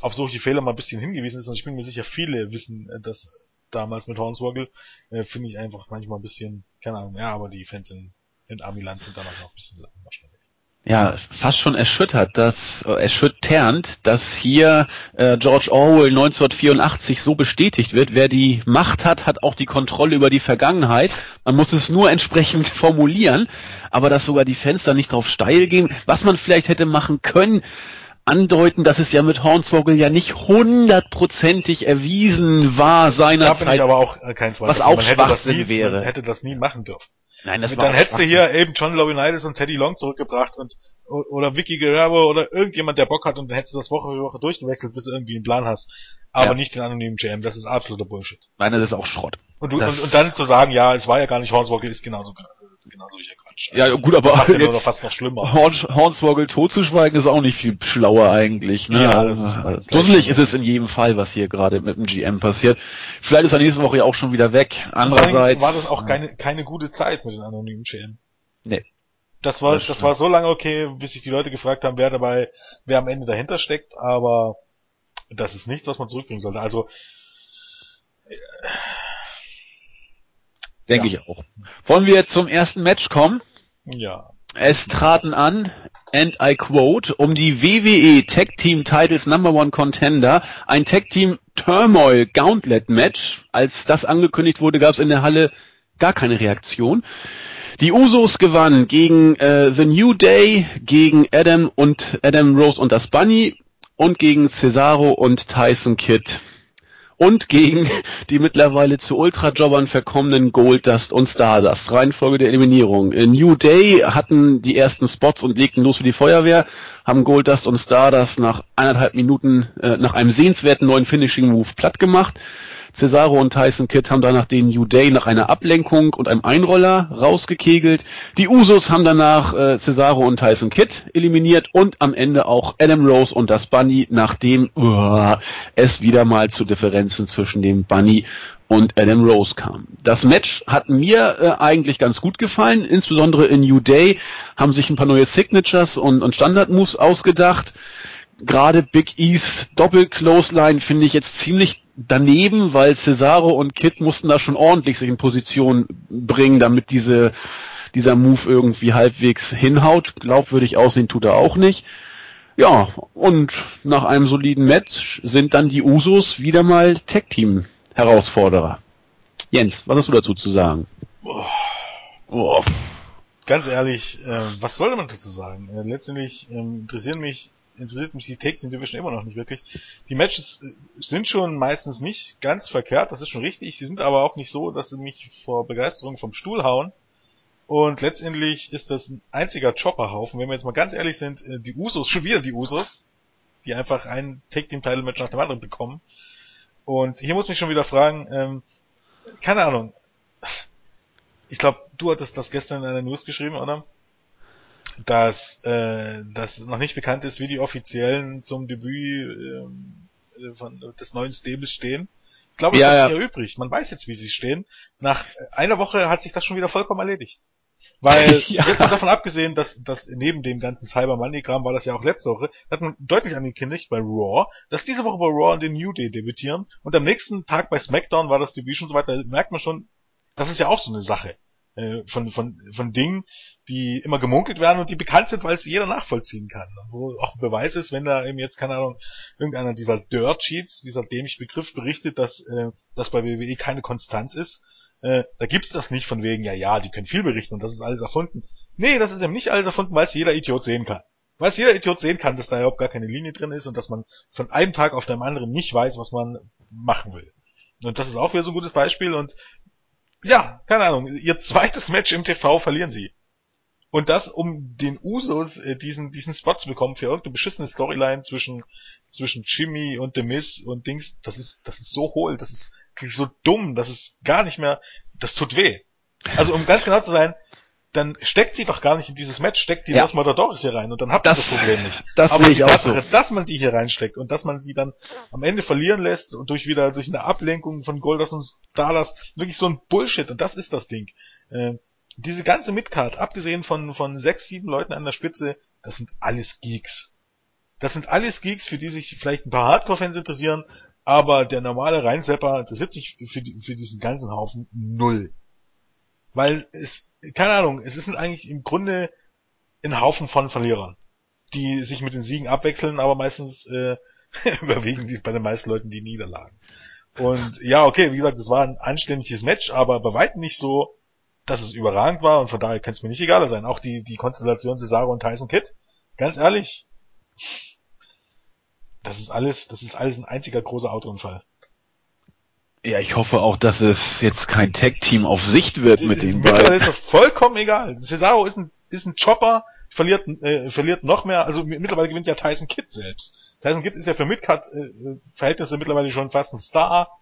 auf solche Fehler mal ein bisschen hingewiesen ist. Und ich bin mir sicher, viele wissen äh, das damals mit Hornswoggle, äh, finde ich einfach manchmal ein bisschen, keine Ahnung, ja, aber die Fans in, in Amiland sind damals auch ein bisschen wahrscheinlich ja, fast schon erschüttert, dass äh, erschütternd, dass hier äh, George Orwell 1984 so bestätigt wird, wer die Macht hat, hat auch die Kontrolle über die Vergangenheit. Man muss es nur entsprechend formulieren, aber dass sogar die Fenster nicht drauf steil gehen, was man vielleicht hätte machen können, andeuten, dass es ja mit Hornswoggle ja nicht hundertprozentig erwiesen war seinerzeit. Da bin ich aber auch äh, kein Zweifel. Was auch Schwachsinn wäre. Man hätte das nie machen dürfen. Nein, das war Dann hättest du hier eben John Laurinaitis und Teddy Long zurückgebracht und oder Vicky Guerrero oder irgendjemand, der Bock hat und dann hättest du das Woche für Woche durchgewechselt, bis du irgendwie einen Plan hast. Aber ja. nicht den anonymen GM, das ist absoluter Bullshit. Nein, das ist auch Schrott. Und, du, und, und, dann zu sagen, ja, es war ja gar nicht Hornswoggle, ist genauso genauso sicher Quatsch. Also, ja, gut, aber das jetzt noch fast noch schlimmer. Horns, Hornswoggle totzuschweigen ist auch nicht viel schlauer eigentlich. Ne? Ja, das ist, das Dusselig ist es in jedem Fall, was hier gerade mit dem GM passiert. Vielleicht ist er nächste Woche ja auch schon wieder weg. Andererseits war das auch keine keine gute Zeit mit den anonymen GM. Nee. Das war das, das war so lange okay, bis sich die Leute gefragt haben, wer dabei, wer am Ende dahinter steckt, aber das ist nichts, was man zurückbringen sollte. Also Denke ja. ich auch. Wollen wir zum ersten Match kommen? Ja. Es traten an, and I quote, um die WWE Tag Team Titles Number One Contender, ein Tag Team Turmoil Gauntlet Match. Als das angekündigt wurde, gab es in der Halle gar keine Reaktion. Die Usos gewannen gegen äh, The New Day, gegen Adam und Adam Rose und das Bunny und gegen Cesaro und Tyson Kidd und gegen die mittlerweile zu Ultra-Jobbern verkommenen Goldust und Stardust. Reihenfolge der Eliminierung. In New Day hatten die ersten Spots und legten los für die Feuerwehr, haben Goldust und Stardust nach eineinhalb Minuten äh, nach einem sehenswerten neuen Finishing-Move platt gemacht. Cesaro und Tyson Kidd haben danach den New Day nach einer Ablenkung und einem Einroller rausgekegelt. Die Usos haben danach äh, Cesaro und Tyson Kidd eliminiert und am Ende auch Adam Rose und das Bunny, nachdem uh, es wieder mal zu Differenzen zwischen dem Bunny und Adam Rose kam. Das Match hat mir äh, eigentlich ganz gut gefallen, insbesondere in New Day haben sich ein paar neue Signatures und, und Standard-Moves ausgedacht gerade Big E's Doppel-Clothesline finde ich jetzt ziemlich daneben, weil Cesaro und Kid mussten da schon ordentlich sich in Position bringen, damit diese, dieser Move irgendwie halbwegs hinhaut. Glaubwürdig aussehen tut er auch nicht. Ja, und nach einem soliden Match sind dann die Usos wieder mal Tag-Team-Herausforderer. Jens, was hast du dazu zu sagen? Oh. Oh. Ganz ehrlich, äh, was soll man dazu sagen? Äh, letztendlich äh, interessieren mich interessiert mich die Takes in Division immer noch nicht wirklich. Die Matches äh, sind schon meistens nicht ganz verkehrt, das ist schon richtig. Sie sind aber auch nicht so, dass sie mich vor Begeisterung vom Stuhl hauen. Und letztendlich ist das ein einziger Chopperhaufen. Wenn wir jetzt mal ganz ehrlich sind, äh, die Usos, schon wieder die Usos, die einfach ein Take-Team-Title-Match nach dem anderen bekommen. Und hier muss mich schon wieder fragen, ähm, keine Ahnung. Ich glaube, du hattest das gestern in einer News geschrieben, oder? Dass äh, das noch nicht bekannt ist, wie die Offiziellen zum Debüt äh, von, des neuen Stables stehen. Ich glaube, es ja, hat sich ja übrig. Man weiß jetzt, wie sie stehen. Nach einer Woche hat sich das schon wieder vollkommen erledigt. Weil, ja. jetzt mal davon abgesehen, dass, dass neben dem ganzen Cyber Money Kram war das ja auch letzte Woche, hat man deutlich angekündigt bei Raw, dass diese Woche bei Raw und den New Day debütieren und am nächsten Tag bei SmackDown war das Debüt schon so weiter, merkt man schon, das ist ja auch so eine Sache äh, von, von, von Dingen, die immer gemunkelt werden und die bekannt sind, weil es jeder nachvollziehen kann. Wo auch Beweis ist, wenn da eben jetzt, keine Ahnung, irgendeiner dieser Dirt Sheets, dieser dämliche Begriff berichtet, dass, äh, dass bei WWE keine Konstanz ist, äh, da gibt's das nicht von wegen, ja, ja, die können viel berichten und das ist alles erfunden. Nee, das ist eben nicht alles erfunden, weil es jeder Idiot sehen kann. Weil es jeder Idiot sehen kann, dass da überhaupt gar keine Linie drin ist und dass man von einem Tag auf den anderen nicht weiß, was man machen will. Und das ist auch wieder so ein gutes Beispiel und ja, keine Ahnung, ihr zweites Match im TV verlieren sie. Und das, um den Usos äh, diesen, diesen Spot zu bekommen für irgendeine beschissene Storyline zwischen, zwischen Jimmy und The Miz und Dings, das ist, das ist so hohl, das ist so dumm, das ist gar nicht mehr, das tut weh. Also um ganz genau zu sein, dann steckt sie doch gar nicht in dieses Match, steckt die ja. Los Matadores hier rein und dann habt ihr das, das, Problem nicht. Das Aber sehe ich auch Tatsache, so. dass man die hier reinsteckt und dass man sie dann am Ende verlieren lässt und durch wieder durch eine Ablenkung von Goldust und Stardust wirklich so ein Bullshit und das ist das Ding. Äh, diese ganze Midcard, abgesehen von, von sechs, sieben Leuten an der Spitze, das sind alles Geeks. Das sind alles Geeks, für die sich vielleicht ein paar Hardcore-Fans interessieren, aber der normale Reinsepper interessiert sich für, die, für diesen ganzen Haufen null. Weil es, keine Ahnung, es ist eigentlich im Grunde ein Haufen von Verlierern, die sich mit den Siegen abwechseln, aber meistens äh, überwiegen die bei den meisten Leuten die Niederlagen. Und ja, okay, wie gesagt, es war ein anständiges Match, aber bei weitem nicht so dass es überragend war und von daher kann es mir nicht egaler sein. Auch die, die Konstellation Cesaro und Tyson Kidd, ganz ehrlich, das ist alles, das ist alles ein einziger großer Autounfall. Ja, ich hoffe auch, dass es jetzt kein Tag-Team auf Sicht wird mit den beiden. Mittlerweile ist das vollkommen egal. Cesaro ist ein, ist ein Chopper, verliert, äh, verliert noch mehr, also mittlerweile gewinnt ja Tyson Kidd selbst. Tyson Kidd ist ja für Midcard-Verhältnisse äh, mittlerweile schon fast ein Star,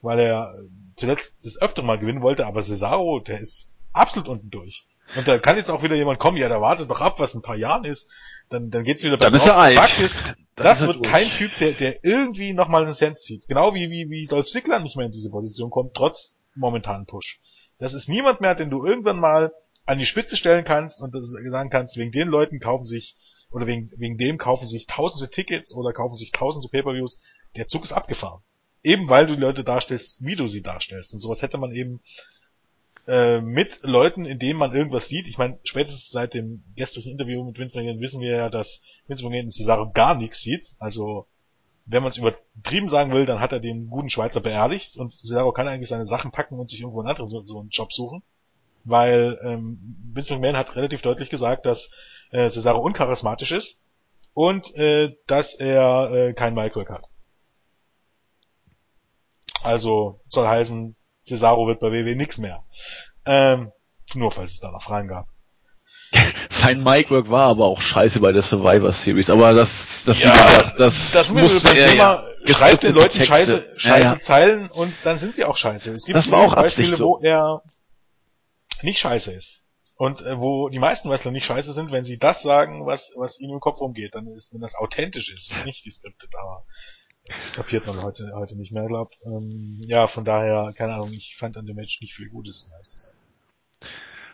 weil er zuletzt das öfter mal gewinnen wollte, aber Cesaro, der ist absolut unten durch. Und da kann jetzt auch wieder jemand kommen, ja, da wartet doch ab, was in ein paar Jahren ist. Dann, dann geht's wieder Dann ist er alt. Fakt ist, das, das wird durch. kein Typ, der, der irgendwie nochmal einen Cent zieht. Genau wie, wie, wie Dolph Ziggler nicht mehr in diese Position kommt, trotz momentanen Push. Das ist niemand mehr, den du irgendwann mal an die Spitze stellen kannst und sagen kannst, wegen den Leuten kaufen sich, oder wegen, wegen dem kaufen sich tausende Tickets oder kaufen sich tausende Pay-Per-Views. Der Zug ist abgefahren. Eben weil du die Leute darstellst, wie du sie darstellst. Und sowas hätte man eben äh, mit Leuten, in denen man irgendwas sieht. Ich meine, spätestens seit dem gestrigen Interview mit Vince McMahon wissen wir ja, dass Vince McMahon in Cesaro gar nichts sieht. Also, wenn man es übertrieben sagen will, dann hat er den guten Schweizer beerdigt und Cesaro kann eigentlich seine Sachen packen und sich irgendwo einen anderen so, so einen Job suchen. Weil ähm, Vince McMahon hat relativ deutlich gesagt, dass äh, Cesaro uncharismatisch ist und äh, dass er äh, kein Micwork hat. Also soll heißen, Cesaro wird bei WWE nix mehr. Ähm, nur falls es da noch Fragen gab. Sein Micwork war aber auch scheiße bei der Survivor Series, aber das, das, ja, gesagt, das, das muss er Thema, ja, schreibt den Leuten Texte. scheiße, scheiße ja, ja. Zeilen und dann sind sie auch scheiße. Es gibt das war auch Beispiele, so. wo er nicht scheiße ist. Und äh, wo die meisten Wrestler nicht scheiße sind, wenn sie das sagen, was, was ihnen im Kopf umgeht, dann ist, wenn das authentisch ist und nicht geskriptet, aber das kapiert man heute, heute nicht mehr, glaub. Ähm, ja, von daher, keine Ahnung, ich fand an dem Match nicht viel Gutes.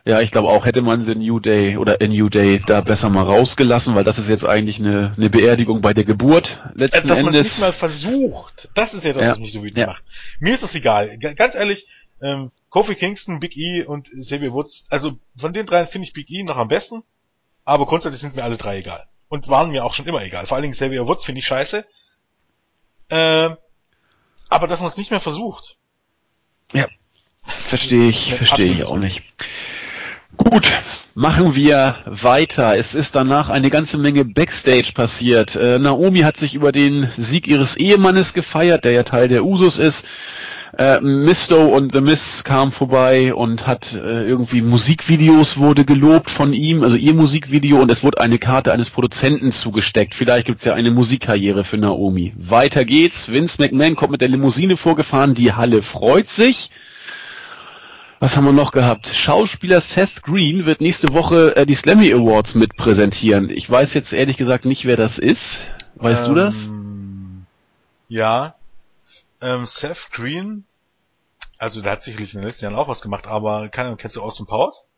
Ja, ich glaube auch, hätte man den New Day oder a New Day da besser mal rausgelassen, weil das ist jetzt eigentlich eine, eine Beerdigung bei der Geburt letzten äh, dass Endes. Dass man nicht mal versucht, das ist ja das, ja. was mich so wütend ja. macht. Mir ist das egal. Ganz ehrlich, ähm, Kofi Kingston, Big E und Xavier Woods, also von den dreien finde ich Big E noch am besten, aber grundsätzlich sind mir alle drei egal. Und waren mir auch schon immer egal. Vor allen Dingen Xavier Woods finde ich scheiße. Äh, aber dass man es nicht mehr versucht. Ja, verstehe ich, verstehe ich auch nicht. Gut, machen wir weiter. Es ist danach eine ganze Menge Backstage passiert. Äh, Naomi hat sich über den Sieg ihres Ehemannes gefeiert, der ja Teil der Usus ist. Äh, Misto und The Miss kam vorbei und hat äh, irgendwie Musikvideos wurde gelobt von ihm, also ihr Musikvideo und es wurde eine Karte eines Produzenten zugesteckt. Vielleicht gibt's ja eine Musikkarriere für Naomi. Weiter geht's. Vince McMahon kommt mit der Limousine vorgefahren, die Halle freut sich. Was haben wir noch gehabt? Schauspieler Seth Green wird nächste Woche äh, die Slammy Awards mit präsentieren. Ich weiß jetzt ehrlich gesagt nicht, wer das ist. Weißt ähm, du das? Ähm, ja. Ähm, Seth Green, also der hat sicherlich in den letzten Jahren auch was gemacht, aber keine, kennst du Austin Powers?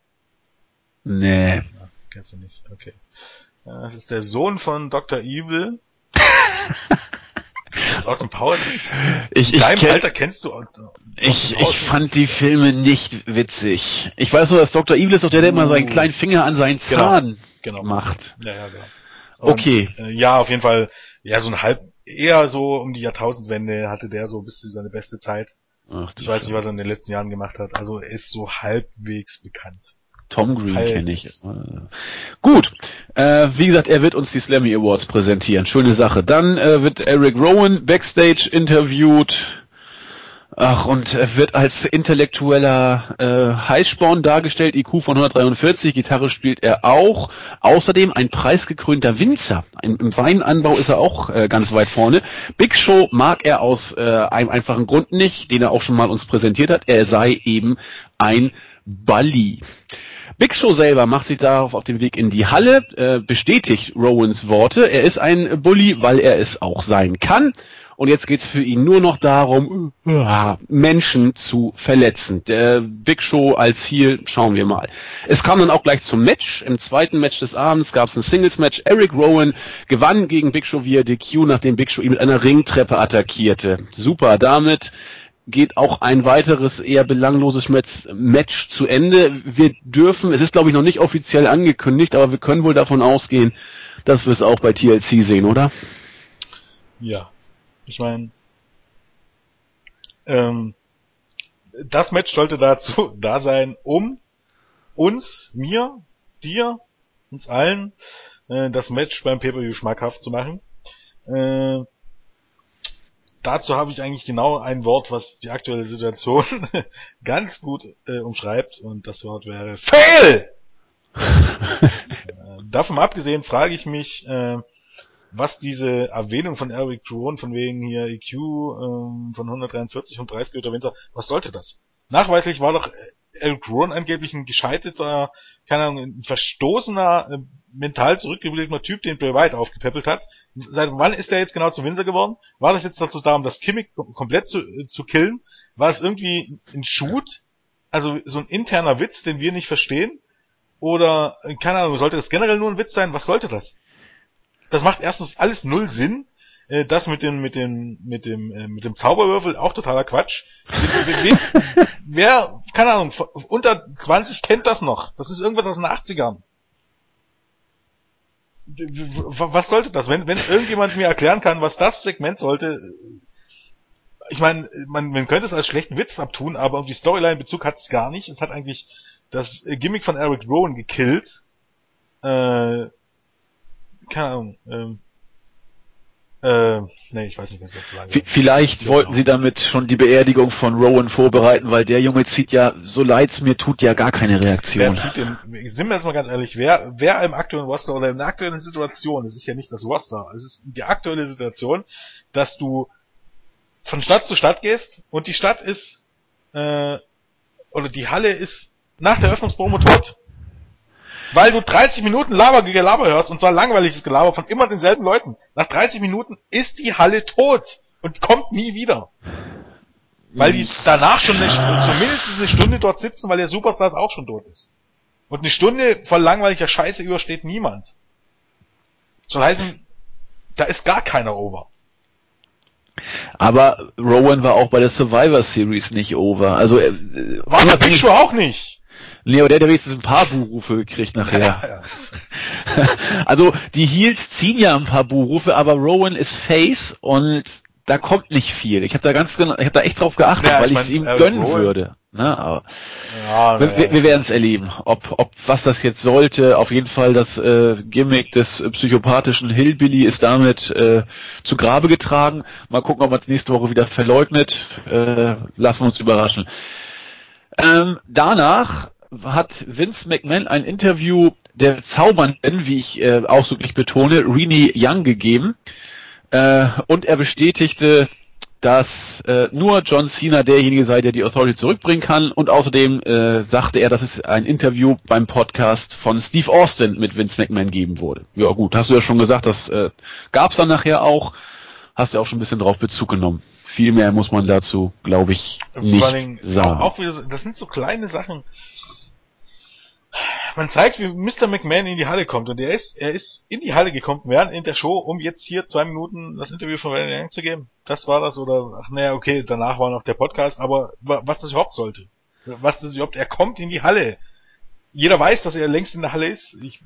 Nee. Ja, kennst du nicht, okay. Das ist der Sohn von Dr. Evil. Das ist aus dem Powers. Ich, In deinem kenn, Alter kennst du. Ich, ich fand die Filme nicht witzig. Ich weiß nur, dass Dr. Evil ist doch der, der immer seinen uh. kleinen Finger an seinen genau. Zahn genau, genau. macht. Ja, ja, genau. Und, okay. Äh, ja, auf jeden Fall, ja, so ein halb, eher so um die Jahrtausendwende hatte der so bis zu seine beste Zeit. Ach, ich weiß nicht, was er in den letzten Jahren gemacht hat. Also er ist so halbwegs bekannt. Tom Green kenne ich. Gut, äh, wie gesagt, er wird uns die Slammy Awards präsentieren. Schöne Sache. Dann äh, wird Eric Rowan backstage interviewt. Ach, und er wird als intellektueller äh, Heißsporn dargestellt, IQ von 143, Gitarre spielt er auch. Außerdem ein preisgekrönter Winzer. Ein, Im Weinanbau ist er auch äh, ganz weit vorne. Big Show mag er aus äh, einem einfachen Grund nicht, den er auch schon mal uns präsentiert hat. Er sei eben ein Bali. Big Show selber macht sich darauf auf den Weg in die Halle, äh, bestätigt Rowans Worte. Er ist ein Bully, weil er es auch sein kann. Und jetzt geht's für ihn nur noch darum, uh, Menschen zu verletzen. Der Big Show als Heel, schauen wir mal. Es kam dann auch gleich zum Match. Im zweiten Match des Abends gab es ein Singles-Match. Eric Rowan gewann gegen Big Show via DQ, nachdem Big Show ihn mit einer Ringtreppe attackierte. Super, damit geht auch ein weiteres eher belangloses Match zu Ende. Wir dürfen, es ist glaube ich noch nicht offiziell angekündigt, aber wir können wohl davon ausgehen, dass wir es auch bei TLC sehen, oder? Ja, ich meine, ähm, das Match sollte dazu da sein, um uns, mir, dir, uns allen äh, das Match beim Pay-Per-View schmackhaft zu machen. Äh, dazu habe ich eigentlich genau ein Wort, was die aktuelle Situation ganz gut äh, umschreibt und das Wort wäre Fail! äh, davon abgesehen frage ich mich, äh, was diese Erwähnung von Eric Rowan von wegen hier EQ ähm, von 143 und preisgebeter Winzer, was sollte das? Nachweislich war doch Eric Rowan angeblich ein gescheiterter, keine Ahnung, ein verstoßener, äh, mental zurückgebliebener Typ, den Bray Wyatt aufgepäppelt hat. Seit wann ist er jetzt genau zum Winzer geworden? War das jetzt dazu da, um das Kimmich komplett zu, äh, zu killen? War es irgendwie ein Shoot? Also so ein interner Witz, den wir nicht verstehen? Oder, äh, keine Ahnung, sollte das generell nur ein Witz sein? Was sollte das? Das macht erstens alles null Sinn. Äh, das mit dem, mit dem, mit dem, äh, mit dem Zauberwürfel auch totaler Quatsch. Wer, wer, keine Ahnung, unter 20 kennt das noch. Das ist irgendwas aus den 80ern. Was sollte das? Wenn, wenn irgendjemand mir erklären kann, was das Segment sollte, ich meine, man, man könnte es als schlechten Witz abtun, aber um die Storyline-Bezug hat es gar nicht. Es hat eigentlich das Gimmick von Eric Rowan gekillt. Äh, keine Ahnung. Ähm, äh, nee, ich weiß nicht, was ich dazu sagen Vielleicht wollten sie damit schon die Beerdigung von Rowan vorbereiten, weil der Junge zieht ja, so leid's mir tut, ja gar keine Reaktion. Wer zieht den, sind wir jetzt mal ganz ehrlich, wer, wer im aktuellen Roster oder in der aktuellen Situation, es ist ja nicht das Roster, es ist die aktuelle Situation, dass du von Stadt zu Stadt gehst und die Stadt ist, äh, oder die Halle ist nach der Öffnungspromo tot. Weil du 30 Minuten Laber Gelaber hörst, und zwar langweiliges Gelaber von immer denselben Leuten. Nach 30 Minuten ist die Halle tot und kommt nie wieder. Weil die danach schon eine, zumindest eine Stunde dort sitzen, weil der Superstars auch schon tot ist. Und eine Stunde voll langweiliger Scheiße übersteht niemand. Soll heißen, da ist gar keiner over. Aber Rowan war auch bei der Survivor Series nicht over. Also äh, war der Big Show auch nicht. Nee, aber der hat ja wenigstens ein paar Buhrufe gekriegt nachher. Ja, ja. also die Heels ziehen ja ein paar Buhrufe, aber Rowan ist Face und da kommt nicht viel. Ich habe da ganz genau, ich habe da echt drauf geachtet, ja, weil ich es ihm gönnen Rowan. würde. Ne? Aber ja, wir, wir, wir werden es erleben, ob, ob was das jetzt sollte. Auf jeden Fall das äh, Gimmick des äh, psychopathischen Hillbilly ist damit äh, zu Grabe getragen. Mal gucken, ob man es nächste Woche wieder verleugnet. Äh, lassen wir uns überraschen. Ähm, danach hat Vince McMahon ein Interview der Zaubernden, wie ich äh, ausdrücklich betone, Renee Young gegeben. Äh, und er bestätigte, dass äh, nur John Cena derjenige sei, der die Authority zurückbringen kann. Und außerdem äh, sagte er, dass es ein Interview beim Podcast von Steve Austin mit Vince McMahon geben wurde. Ja gut, hast du ja schon gesagt, das äh, gab es dann nachher auch. Hast du auch schon ein bisschen drauf Bezug genommen. Viel mehr muss man dazu, glaube ich, nicht sagen. Auch, auch wieder so, das sind so kleine Sachen man zeigt, wie Mr. McMahon in die Halle kommt und er ist, er ist in die Halle gekommen während in der Show, um jetzt hier zwei Minuten das Interview von Randy Young zu geben. Das war das oder, ach naja, okay, danach war noch der Podcast, aber was das überhaupt sollte. Was das überhaupt, er kommt in die Halle. Jeder weiß, dass er längst in der Halle ist. Ich,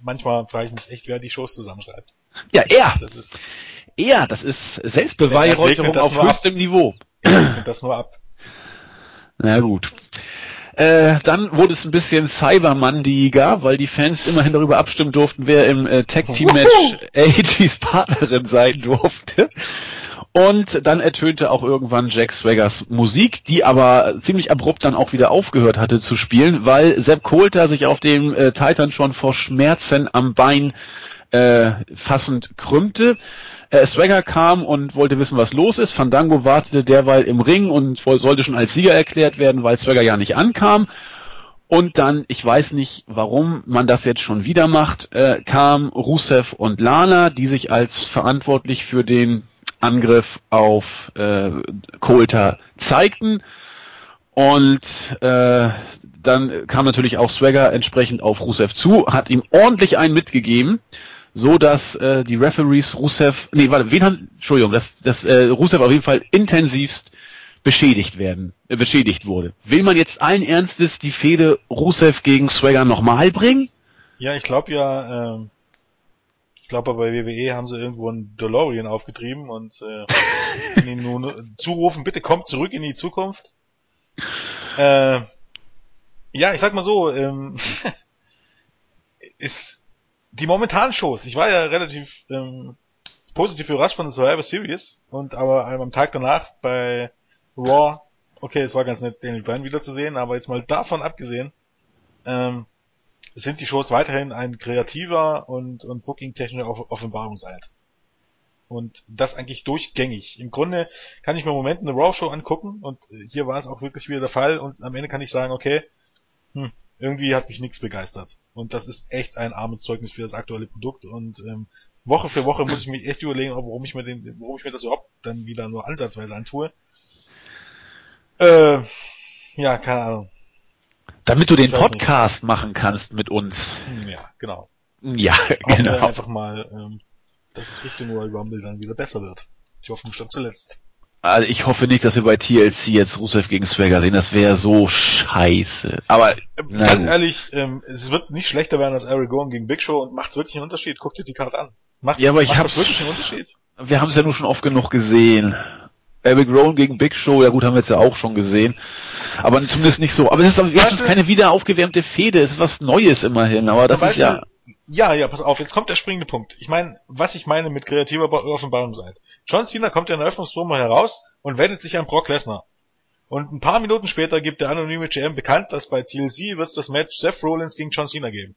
manchmal frage ich mich echt, wer die Shows zusammenschreibt. Ja, er. Das ist, er, das ist Selbstbeweihräucherung auf höchstem ab. Niveau. das nur ab. Na gut. Äh, dann wurde es ein bisschen Cybermandiger, weil die Fans immerhin darüber abstimmen durften, wer im äh, Tag-Team-Match AEGs Partnerin sein durfte. Und dann ertönte auch irgendwann Jack Swaggers Musik, die aber ziemlich abrupt dann auch wieder aufgehört hatte zu spielen, weil Sepp Coulter sich auf dem äh, Titan schon vor Schmerzen am Bein äh, fassend krümmte. Äh, Swagger kam und wollte wissen, was los ist. Fandango wartete derweil im Ring und sollte schon als Sieger erklärt werden, weil Swagger ja nicht ankam. Und dann, ich weiß nicht, warum man das jetzt schon wieder macht, äh, kam Rusev und Lana, die sich als verantwortlich für den Angriff auf äh, Coulter zeigten. Und äh, dann kam natürlich auch Swagger entsprechend auf Rusev zu, hat ihm ordentlich einen mitgegeben so dass äh, die Referees Rusev, nee, warte, wen haben, Entschuldigung, dass, dass äh, Rusev auf jeden Fall intensivst beschädigt werden, äh, beschädigt wurde. Will man jetzt allen Ernstes die Fehde Rusev gegen Swagger nochmal bringen? Ja, ich glaube ja, ähm, ich glaube bei WWE haben sie irgendwo einen DeLorean aufgetrieben und äh, ihn nun zurufen, bitte kommt zurück in die Zukunft. Äh, ja, ich sag mal so, ähm, ist die momentanen Shows, ich war ja relativ ähm, positiv überrascht von Survivor Series und aber am Tag danach bei Raw, okay, es war ganz nett, Daniel Bryan wiederzusehen, aber jetzt mal davon abgesehen, ähm, sind die Shows weiterhin ein kreativer und, und booking-technischer Offenbarungseid. Und das eigentlich durchgängig. Im Grunde kann ich mir im Moment eine Raw-Show angucken und hier war es auch wirklich wieder der Fall und am Ende kann ich sagen, okay, hm, irgendwie hat mich nichts begeistert. Und das ist echt ein armes Zeugnis für das aktuelle Produkt. Und ähm, Woche für Woche muss ich mich echt überlegen, warum ich mir den, warum ich mir das überhaupt dann wieder nur ansatzweise antue. Äh, ja, keine Ahnung. Damit du den Podcast nicht. machen kannst mit uns. Ja, genau. Ja, Auch genau. Einfach mal, ähm, dass es Richtung Royal Rumble dann wieder besser wird. Ich hoffe, stand zuletzt. Also ich hoffe nicht, dass wir bei TLC jetzt Rusev gegen Swagger sehen. Das wäre so scheiße. Aber ganz ehrlich, ähm, es wird nicht schlechter werden als Eric Rowan gegen Big Show und macht's wirklich einen Unterschied. Guck dir die Karte an. Macht's, ja, aber ich hab's wirklich einen Unterschied. Wir haben es ja nur schon oft genug gesehen. Eric Rowan gegen Big Show, ja gut, haben wir jetzt ja auch schon gesehen. Aber zumindest nicht so. Aber es ist jetzt keine wieder aufgewärmte Fehde. Es ist was Neues immerhin. Aber das Beispiel, ist ja ja, ja, pass auf, jetzt kommt der springende Punkt. Ich meine, was ich meine mit kreativer Offenbarung seid. John Cena kommt in der Eröffnungspromo heraus und wendet sich an Brock Lesnar. Und ein paar Minuten später gibt der anonyme GM bekannt, dass bei TLC wird es das Match Seth Rollins gegen John Cena geben.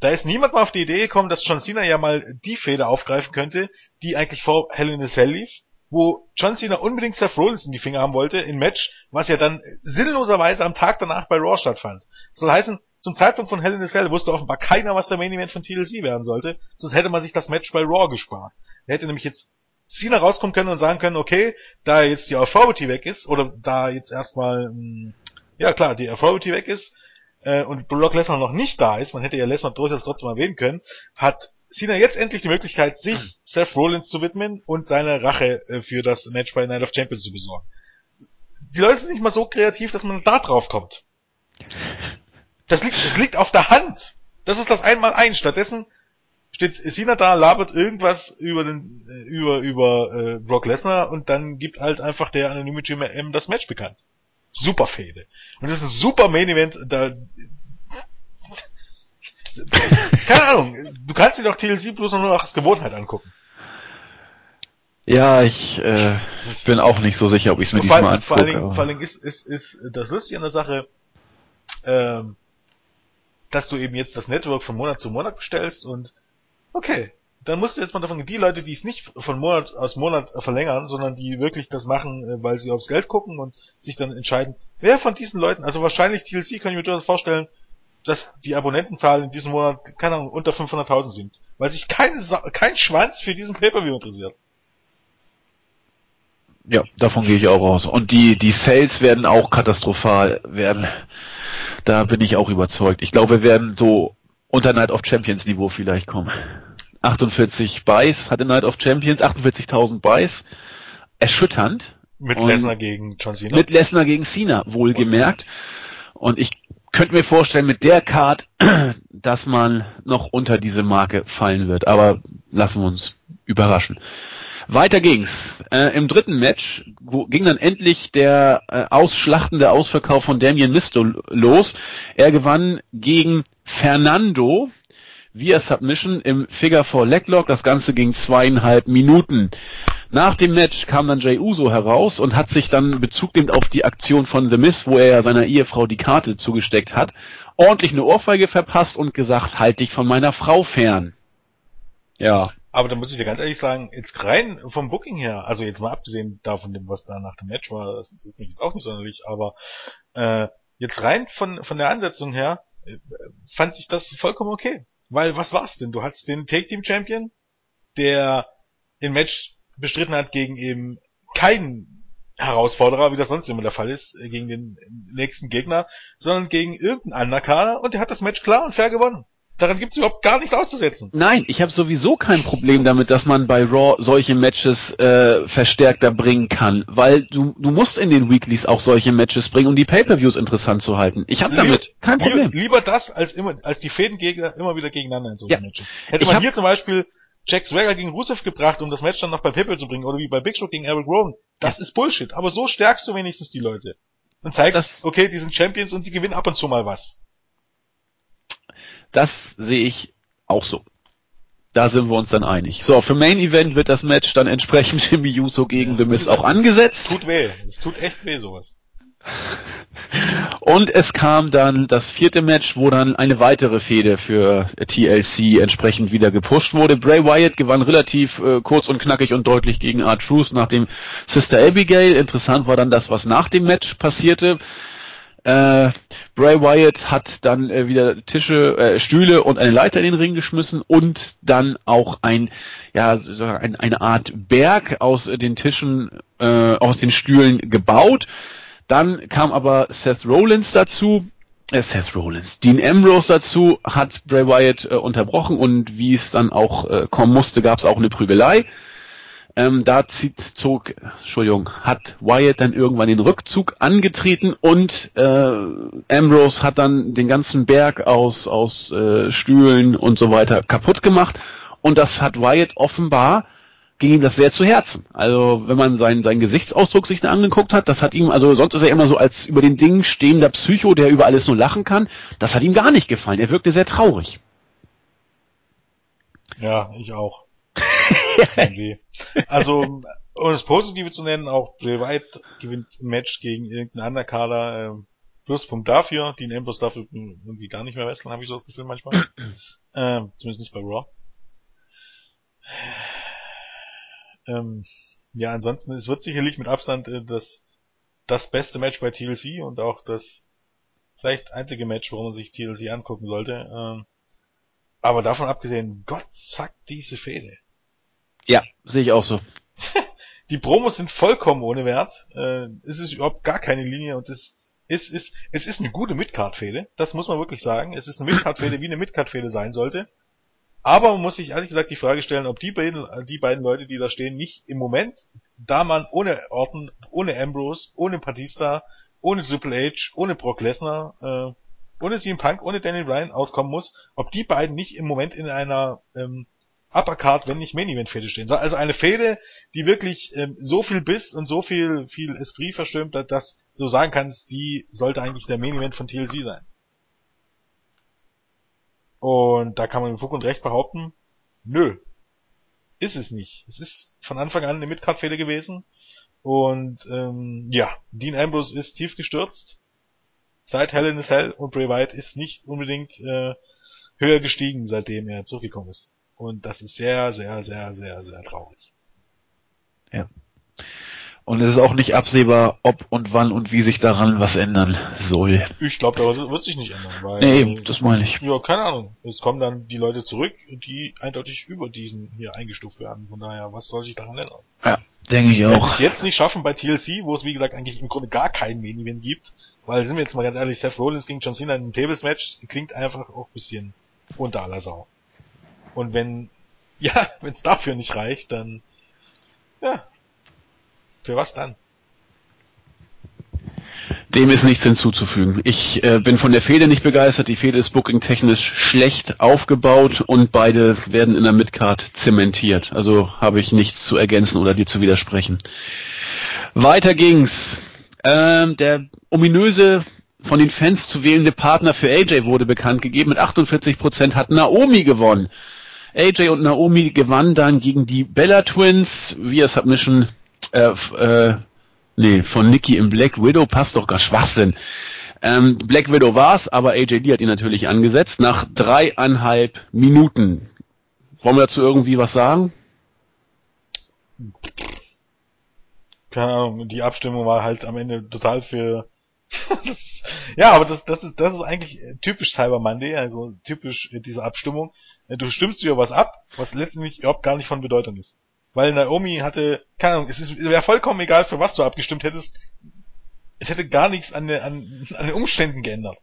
Da ist niemand mal auf die Idee gekommen, dass John Cena ja mal die Feder aufgreifen könnte, die eigentlich vor Hell in a Cell lief, wo John Cena unbedingt Seth Rollins in die Finger haben wollte, in Match, was ja dann sinnloserweise am Tag danach bei Raw stattfand. Das soll heißen, zum Zeitpunkt von Hell in a Cell wusste offenbar keiner, was der Main Event von TLC werden sollte, sonst hätte man sich das Match bei Raw gespart. Er hätte nämlich jetzt Cena rauskommen können und sagen können, okay, da jetzt die Authority weg ist, oder da jetzt erstmal, hm, ja klar, die Authority weg ist, äh, und Brock Lesnar noch nicht da ist, man hätte ja Lesnar durchaus trotzdem erwähnen können, hat Cena jetzt endlich die Möglichkeit, sich mhm. Seth Rollins zu widmen und seine Rache äh, für das Match bei Night of Champions zu besorgen. Die Leute sind nicht mal so kreativ, dass man da drauf kommt. Das liegt, das liegt auf der Hand. Das ist das einmal ein. Stattdessen steht Cena da, labert irgendwas über den, äh, über, über äh, Brock Lesnar und dann gibt halt einfach der anonyme Jim M das Match bekannt. Super Fehde. Und das ist ein super Main Event, da, keine Ahnung, du kannst dir doch TLC bloß noch als Gewohnheit angucken. Ja, ich äh, bin auch nicht so sicher, ob ich es mir diesmal allem, vor allen angucke. Dingen, vor allen Dingen ist, ist, ist das Lustige an der Sache, ähm, dass du eben jetzt das Network von Monat zu Monat bestellst und okay, dann musst du jetzt mal davon gehen, die Leute, die es nicht von Monat aus Monat verlängern, sondern die wirklich das machen, äh, weil sie aufs Geld gucken und sich dann entscheiden, wer von diesen Leuten, also wahrscheinlich TLC kann ich mir durchaus vorstellen, dass die Abonnentenzahl in diesem Monat, keine Ahnung, unter 500.000 sind, weil sich keine, Sa- kein Schwanz für diesen Pay-Per-View interessiert. Ja, davon gehe ich auch aus. Und die, die Sales werden auch katastrophal werden. Da bin ich auch überzeugt. Ich glaube, wir werden so unter Night of Champions Niveau vielleicht kommen. 48 Buys hatte Night of Champions, 48.000 Buys. Erschütternd. Mit Lesnar gegen John Cena. Mit Lesnar gegen Cena, wohlgemerkt. Und ich könnte mir vorstellen, mit der Card, dass man noch unter diese Marke fallen wird. Aber lassen wir uns überraschen. Weiter ging's. Äh, Im dritten Match ging dann endlich der äh, ausschlachtende Ausverkauf von Damien Misto los. Er gewann gegen Fernando via Submission im Figure 4 Leglock. Das Ganze ging zweieinhalb Minuten. Nach dem Match kam dann Jay Uso heraus und hat sich dann Bezug nehmend auf die Aktion von The Miz, wo er ja seiner Ehefrau die Karte zugesteckt hat, ordentlich eine Ohrfeige verpasst und gesagt, halt dich von meiner Frau fern. Ja, Aber da muss ich dir ganz ehrlich sagen, jetzt rein vom Booking her, also jetzt mal abgesehen davon, was da nach dem Match war, das interessiert mich jetzt auch nicht sonderlich, aber äh, jetzt rein von, von der Ansetzung her, äh, fand ich das vollkommen okay. Weil was war's denn? Du hattest den Take Team Champion, der den Match bestritten hat gegen eben keinen Herausforderer, wie das sonst immer der Fall ist, äh, gegen den nächsten Gegner, sondern gegen irgendeinen Underkader und der hat das Match klar und fair gewonnen. Daran gibt's überhaupt gar nichts auszusetzen. Nein, ich habe sowieso kein Problem damit, dass man bei Raw solche Matches äh, verstärkter bringen kann, weil du du musst in den Weeklies auch solche Matches bringen, um die Pay-per-Views interessant zu halten. Ich habe damit kein Problem. lieber das als immer als die Fädengegner immer wieder gegeneinander in solchen Ja. Matches. Hätte Ich man hier zum Beispiel Jack Swagger gegen Rusev gebracht, um das Match dann noch bei Paypal zu bringen, oder wie bei Big Show gegen Eric Rowan, das ist Bullshit. Aber so stärkst du wenigstens die Leute. Und zeigst, Das- okay, die sind Champions und sie gewinnen ab und zu mal was. Das sehe ich auch so. Da sind wir uns dann einig. So, für Main Event wird das Match dann entsprechend Jimmy Uso gegen The Miz auch angesetzt. Tut weh. Es tut echt weh, sowas. Und es kam dann das vierte Match, wo dann eine weitere Fehde für TLC entsprechend wieder gepusht wurde. Bray Wyatt gewann relativ äh, kurz und knackig und deutlich gegen R-Truth nach dem Sister Abigail. Interessant war dann das, was nach dem Match passierte. Äh, Bray Wyatt hat dann äh, wieder Tische, äh, Stühle und eine Leiter in den Ring geschmissen und dann auch ein, ja, ein, eine Art Berg aus den Tischen, äh, aus den Stühlen gebaut. Dann kam aber Seth Rollins dazu, äh, Seth Rollins, Dean Ambrose dazu, hat Bray Wyatt äh, unterbrochen und wie es dann auch äh, kommen musste, gab es auch eine Prügelei. Ähm, da zieht, zog, Entschuldigung, hat Wyatt dann irgendwann den Rückzug angetreten und äh, Ambrose hat dann den ganzen Berg aus, aus äh, Stühlen und so weiter kaputt gemacht und das hat Wyatt offenbar ging ihm das sehr zu Herzen. Also wenn man seinen, seinen Gesichtsausdruck sich da angeguckt hat, das hat ihm, also sonst ist er immer so als über den Dingen stehender Psycho, der über alles nur lachen kann, das hat ihm gar nicht gefallen. Er wirkte sehr traurig. Ja, ich auch. Irgendwie. Also, um das Positive zu nennen, auch Bray Wyatt gewinnt ein Match gegen irgendeinen Underkader. Ähm, Pluspunkt dafür. Dean Ambrose darf irgendwie gar nicht mehr wresteln, habe ich so das Gefühl manchmal. ähm, zumindest nicht bei Raw. Ähm, ja, ansonsten, es wird sicherlich mit Abstand äh, das, das beste Match bei TLC und auch das vielleicht einzige Match, wo man sich TLC angucken sollte. Ähm, aber davon abgesehen, Gott zack, diese Fehde. Ja, sehe ich auch so. Die Promos sind vollkommen ohne Wert. Äh, es ist überhaupt gar keine Linie und es ist, ist, es ist eine gute Midcard-Fehde. Das muss man wirklich sagen. Es ist eine Midcard-Fehde, wie eine Midcard-Fehde sein sollte. Aber man muss sich ehrlich gesagt die Frage stellen, ob die beiden, die beiden Leute, die da stehen, nicht im Moment, da man ohne Orton, ohne Ambrose, ohne Batista, ohne Triple H, ohne Brock Lesnar, äh, ohne CM Punk, ohne Daniel Bryan auskommen muss, ob die beiden nicht im Moment in einer ähm, Uppercard, wenn nicht Main Event Fehde stehen. Also eine Fehde, die wirklich ähm, so viel Biss und so viel viel Esprit verstürmt, dass, dass du sagen kannst, die sollte eigentlich der Main Event von TLC sein. Und da kann man mit Fug und Recht behaupten, nö, ist es nicht. Es ist von Anfang an eine Midcard-Fehde gewesen. Und ähm, ja, Dean Ambrose ist tief gestürzt. Seit Hell in a Cell und Bray Wyatt ist nicht unbedingt äh, höher gestiegen, seitdem er zurückgekommen ist. Und das ist sehr, sehr, sehr, sehr, sehr traurig. Ja. Und es ist auch nicht absehbar, ob und wann und wie sich daran was ändern soll. Ich glaube, da wird sich nicht ändern. Weil, nee, eben, das meine ich. Ja, keine Ahnung. Es kommen dann die Leute zurück, die eindeutig über diesen hier eingestuft werden. Von daher, was soll sich daran ändern? Ja, denke ich auch. Wenn sie es jetzt nicht schaffen bei TLC, wo es wie gesagt eigentlich im Grunde gar keinen Main Event gibt, weil sind wir jetzt mal ganz ehrlich, Seth Rollins gegen John Cena in einem Tables Match klingt einfach auch ein bisschen unter aller Sau. Und wenn, ja, wenn es dafür nicht reicht, dann, ja, für was dann? Dem ist nichts hinzuzufügen. Ich äh, bin von der Fehde nicht begeistert. Die Fehde ist booking-technisch schlecht aufgebaut und beide werden in der Midcard zementiert. Also habe ich nichts zu ergänzen oder dir zu widersprechen. Weiter ging's. Ähm, der ominöse von den Fans zu wählende Partner für AJ wurde bekannt gegeben. Mit 48 Prozent hat Naomi gewonnen. AJ und Naomi gewannen dann gegen die Bella Twins via Submission, äh, äh, nee, von Nikki im Black Widow, passt doch gar Schwachsinn. Ähm, Black Widow war's, aber AJ Lee hat ihn natürlich angesetzt nach dreieinhalb Minuten. Wollen wir dazu irgendwie was sagen? Keine Ahnung, die Abstimmung war halt am Ende total für ja, aber das, das ist, das ist eigentlich typisch Cyber Monday, also typisch diese Abstimmung. Du stimmst dir was ab, was letztendlich überhaupt gar nicht von Bedeutung ist. Weil Naomi hatte, keine Ahnung, es ist, wäre vollkommen egal, für was du abgestimmt hättest. Es hätte gar nichts an, an, an den Umständen geändert.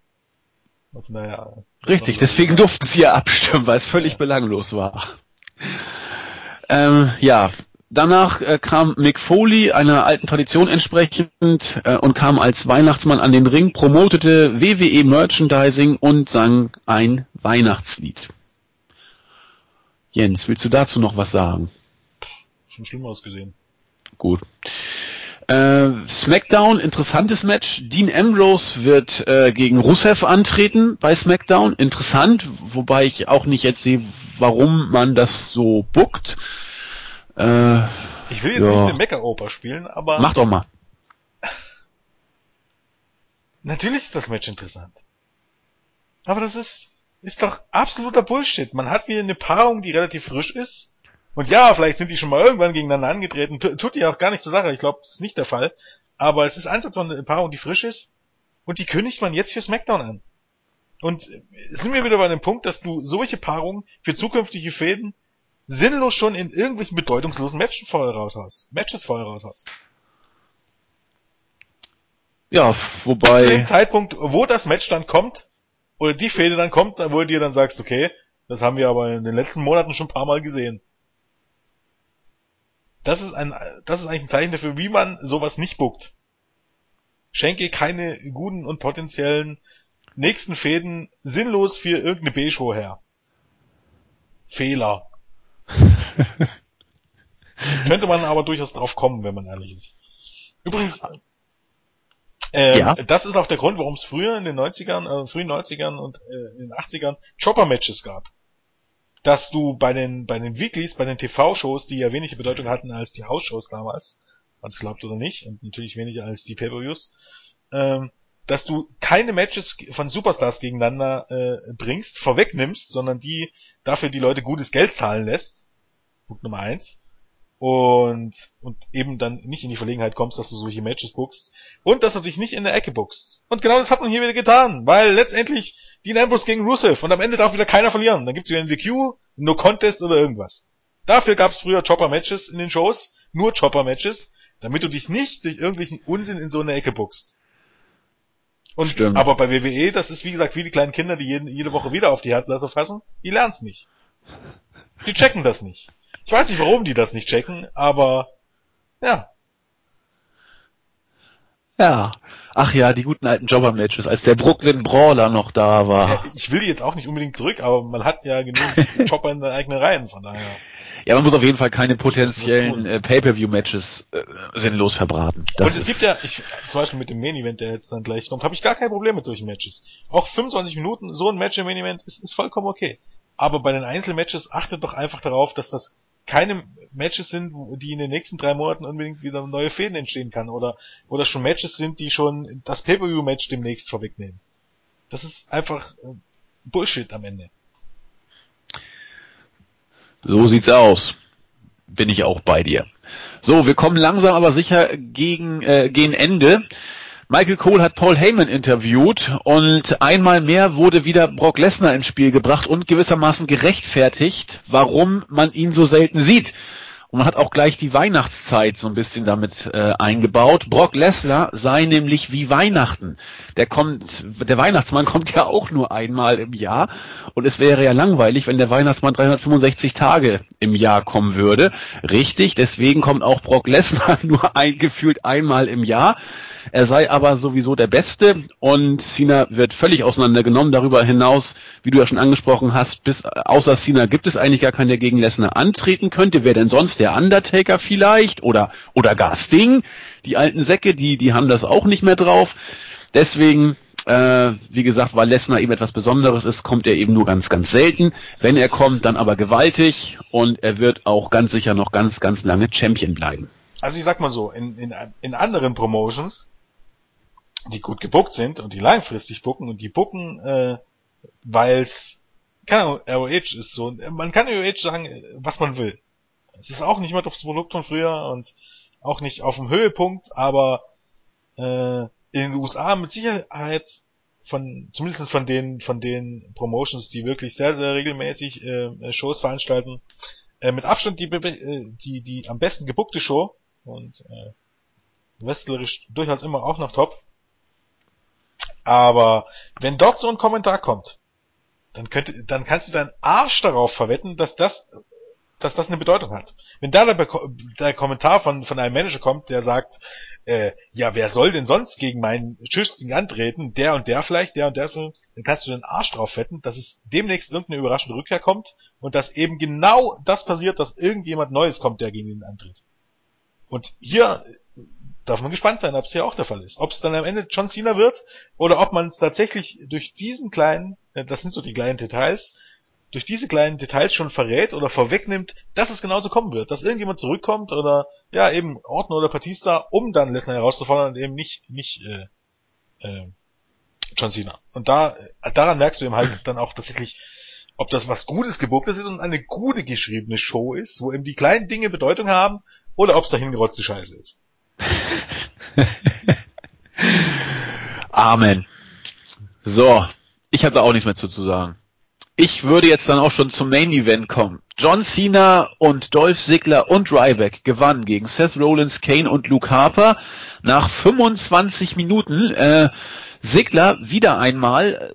Und naja, Richtig, deswegen durften sie ja abstimmen, weil es völlig ja. belanglos war. Ähm, ja, Danach äh, kam Mick Foley, einer alten Tradition entsprechend, äh, und kam als Weihnachtsmann an den Ring, promotete WWE Merchandising und sang ein Weihnachtslied. Jens, willst du dazu noch was sagen? Schon schlimm ausgesehen. Gut. Äh, SmackDown, interessantes Match. Dean Ambrose wird äh, gegen Rusev antreten bei SmackDown. Interessant, wobei ich auch nicht jetzt sehe, warum man das so bookt. Äh, ich will jetzt ja. nicht eine Mecha-Oper spielen, aber... Mach doch mal. Natürlich ist das Match interessant. Aber das ist, ist doch absoluter Bullshit. Man hat wieder eine Paarung, die relativ frisch ist. Und ja, vielleicht sind die schon mal irgendwann gegeneinander angetreten. Tut die auch gar nicht zur Sache. Ich glaube, das ist nicht der Fall. Aber es ist einsatz eine Paarung, die frisch ist. Und die kündigt man jetzt für SmackDown an. Und sind wir wieder bei dem Punkt, dass du solche Paarungen für zukünftige Fäden sinnlos schon in irgendwelchen bedeutungslosen Matches vorher raushaust. Matches vorher raushaust. Ja, wobei. Zu dem Zeitpunkt, wo das Match dann kommt, oder die Fehde dann kommt, wo du dir dann sagst, okay, das haben wir aber in den letzten Monaten schon ein paar Mal gesehen. Das ist ein, das ist eigentlich ein Zeichen dafür, wie man sowas nicht buckt. Schenke keine guten und potenziellen nächsten Fäden sinnlos für irgendeine B-Show her. Fehler. Könnte man aber durchaus drauf kommen, wenn man ehrlich ist. Übrigens, äh, ja. das ist auch der Grund, warum es früher in den 90ern, äh, frühen 90ern und äh, in den 80ern Chopper-Matches gab. Dass du bei den, bei den Weeklies, bei den TV-Shows, die ja weniger Bedeutung hatten als die House-Shows damals, als glaubt oder nicht, und natürlich weniger als die Pay-Per-Views, ähm, dass du keine Matches von Superstars gegeneinander äh, bringst, vorwegnimmst, sondern die dafür die Leute gutes Geld zahlen lässt. Punkt Nummer eins. Und, und eben dann nicht in die Verlegenheit kommst, dass du solche Matches bookst. Und dass du dich nicht in der Ecke bookst. Und genau das hat man hier wieder getan, weil letztendlich Dean Ambrose gegen Rusev und am Ende darf wieder keiner verlieren. Dann gibt's wieder ein VQ, No Contest oder irgendwas. Dafür gab's früher Chopper-Matches in den Shows, nur Chopper-Matches, damit du dich nicht durch irgendwelchen Unsinn in so eine Ecke bookst. Und, Stimmt. aber bei WWE, das ist wie gesagt wie die kleinen Kinder, die jeden, jede Woche wieder auf die Herdlasse fassen, die lernen es nicht. Die checken das nicht. Ich weiß nicht, warum die das nicht checken, aber ja. Ja. Ach ja, die guten alten Jobber-Matches, als der Brooklyn Brawler noch da war. Ja, ich will jetzt auch nicht unbedingt zurück, aber man hat ja genug Jobber in den eigenen Reihen, von daher. Ja, man muss auf jeden Fall keine potenziellen äh, Pay-Per-View-Matches äh, sinnlos verbraten. Das Und es gibt ja, ich, zum Beispiel mit dem Main-Event, der jetzt dann gleich kommt, habe ich gar kein Problem mit solchen Matches. Auch 25 Minuten, so ein Match im Main-Event ist, ist vollkommen okay. Aber bei den Einzelmatches achtet doch einfach darauf, dass das keine Matches sind, die in den nächsten drei Monaten unbedingt wieder neue Fäden entstehen kann oder oder schon Matches sind, die schon das Pay-per-view-Match demnächst vorwegnehmen. Das ist einfach äh, Bullshit am Ende. So sieht's aus. Bin ich auch bei dir. So, wir kommen langsam aber sicher gegen äh, gegen Ende. Michael Cole hat Paul Heyman interviewt und einmal mehr wurde wieder Brock Lesnar ins Spiel gebracht und gewissermaßen gerechtfertigt, warum man ihn so selten sieht. Und man hat auch gleich die Weihnachtszeit so ein bisschen damit äh, eingebaut. Brock Lesnar sei nämlich wie Weihnachten. Der kommt, der Weihnachtsmann kommt ja auch nur einmal im Jahr. Und es wäre ja langweilig, wenn der Weihnachtsmann 365 Tage im Jahr kommen würde. Richtig, deswegen kommt auch Brock Lesnar nur eingefühlt einmal im Jahr. Er sei aber sowieso der Beste und Cena wird völlig auseinandergenommen. Darüber hinaus, wie du ja schon angesprochen hast, bis außer Cena gibt es eigentlich gar keinen, der gegen Lesnar antreten könnte. Wer denn sonst? Der Undertaker vielleicht oder oder gar Sting. Die alten Säcke, die die haben das auch nicht mehr drauf. Deswegen äh, wie gesagt, weil Lesnar eben etwas Besonderes ist, kommt er eben nur ganz, ganz selten. Wenn er kommt, dann aber gewaltig und er wird auch ganz sicher noch ganz, ganz lange Champion bleiben. Also ich sag mal so, in, in, in anderen Promotions die gut gebuckt sind und die langfristig bucken und die bucken, äh, weil es, keine Ahnung, ROH ist so, man kann ROH sagen, was man will. Es ist auch nicht mehr das Produkt von früher und auch nicht auf dem Höhepunkt, aber äh, in den USA mit Sicherheit von zumindest von den von den Promotions, die wirklich sehr sehr regelmäßig äh, Shows veranstalten, äh, mit Abstand die äh, die die am besten gebuckte Show und äh, wrestlerisch durchaus immer auch noch top. Aber wenn dort so ein Kommentar kommt, dann könnte, dann kannst du deinen Arsch darauf verwetten, dass das, dass das eine Bedeutung hat. Wenn da der, der Kommentar von, von einem Manager kommt, der sagt, äh, ja, wer soll denn sonst gegen meinen Schützling antreten? Der und der vielleicht, der und der, dann kannst du den Arsch drauf wetten, dass es demnächst irgendeine überraschende Rückkehr kommt und dass eben genau das passiert, dass irgendjemand Neues kommt, der gegen ihn antritt. Und hier darf man gespannt sein, ob es hier auch der Fall ist. Ob es dann am Ende John Cena wird oder ob man es tatsächlich durch diesen kleinen, äh, das sind so die kleinen Details, durch diese kleinen Details schon verrät oder vorwegnimmt, dass es genauso kommen wird, dass irgendjemand zurückkommt oder ja eben Orton oder Batista, um dann Lesnar herauszufordern und eben nicht nicht äh, äh, John Cena. Und da äh, daran merkst du eben halt dann auch tatsächlich, ob das was Gutes gebucktes ist und eine gute geschriebene Show ist, wo eben die kleinen Dinge Bedeutung haben, oder ob es dahin gerotzte Scheiße ist. Amen. So, ich habe da auch nichts mehr zu, zu sagen. Ich würde jetzt dann auch schon zum Main Event kommen. John Cena und Dolph Ziggler und Ryback gewannen gegen Seth Rollins, Kane und Luke Harper nach 25 Minuten. Äh, Ziggler wieder einmal.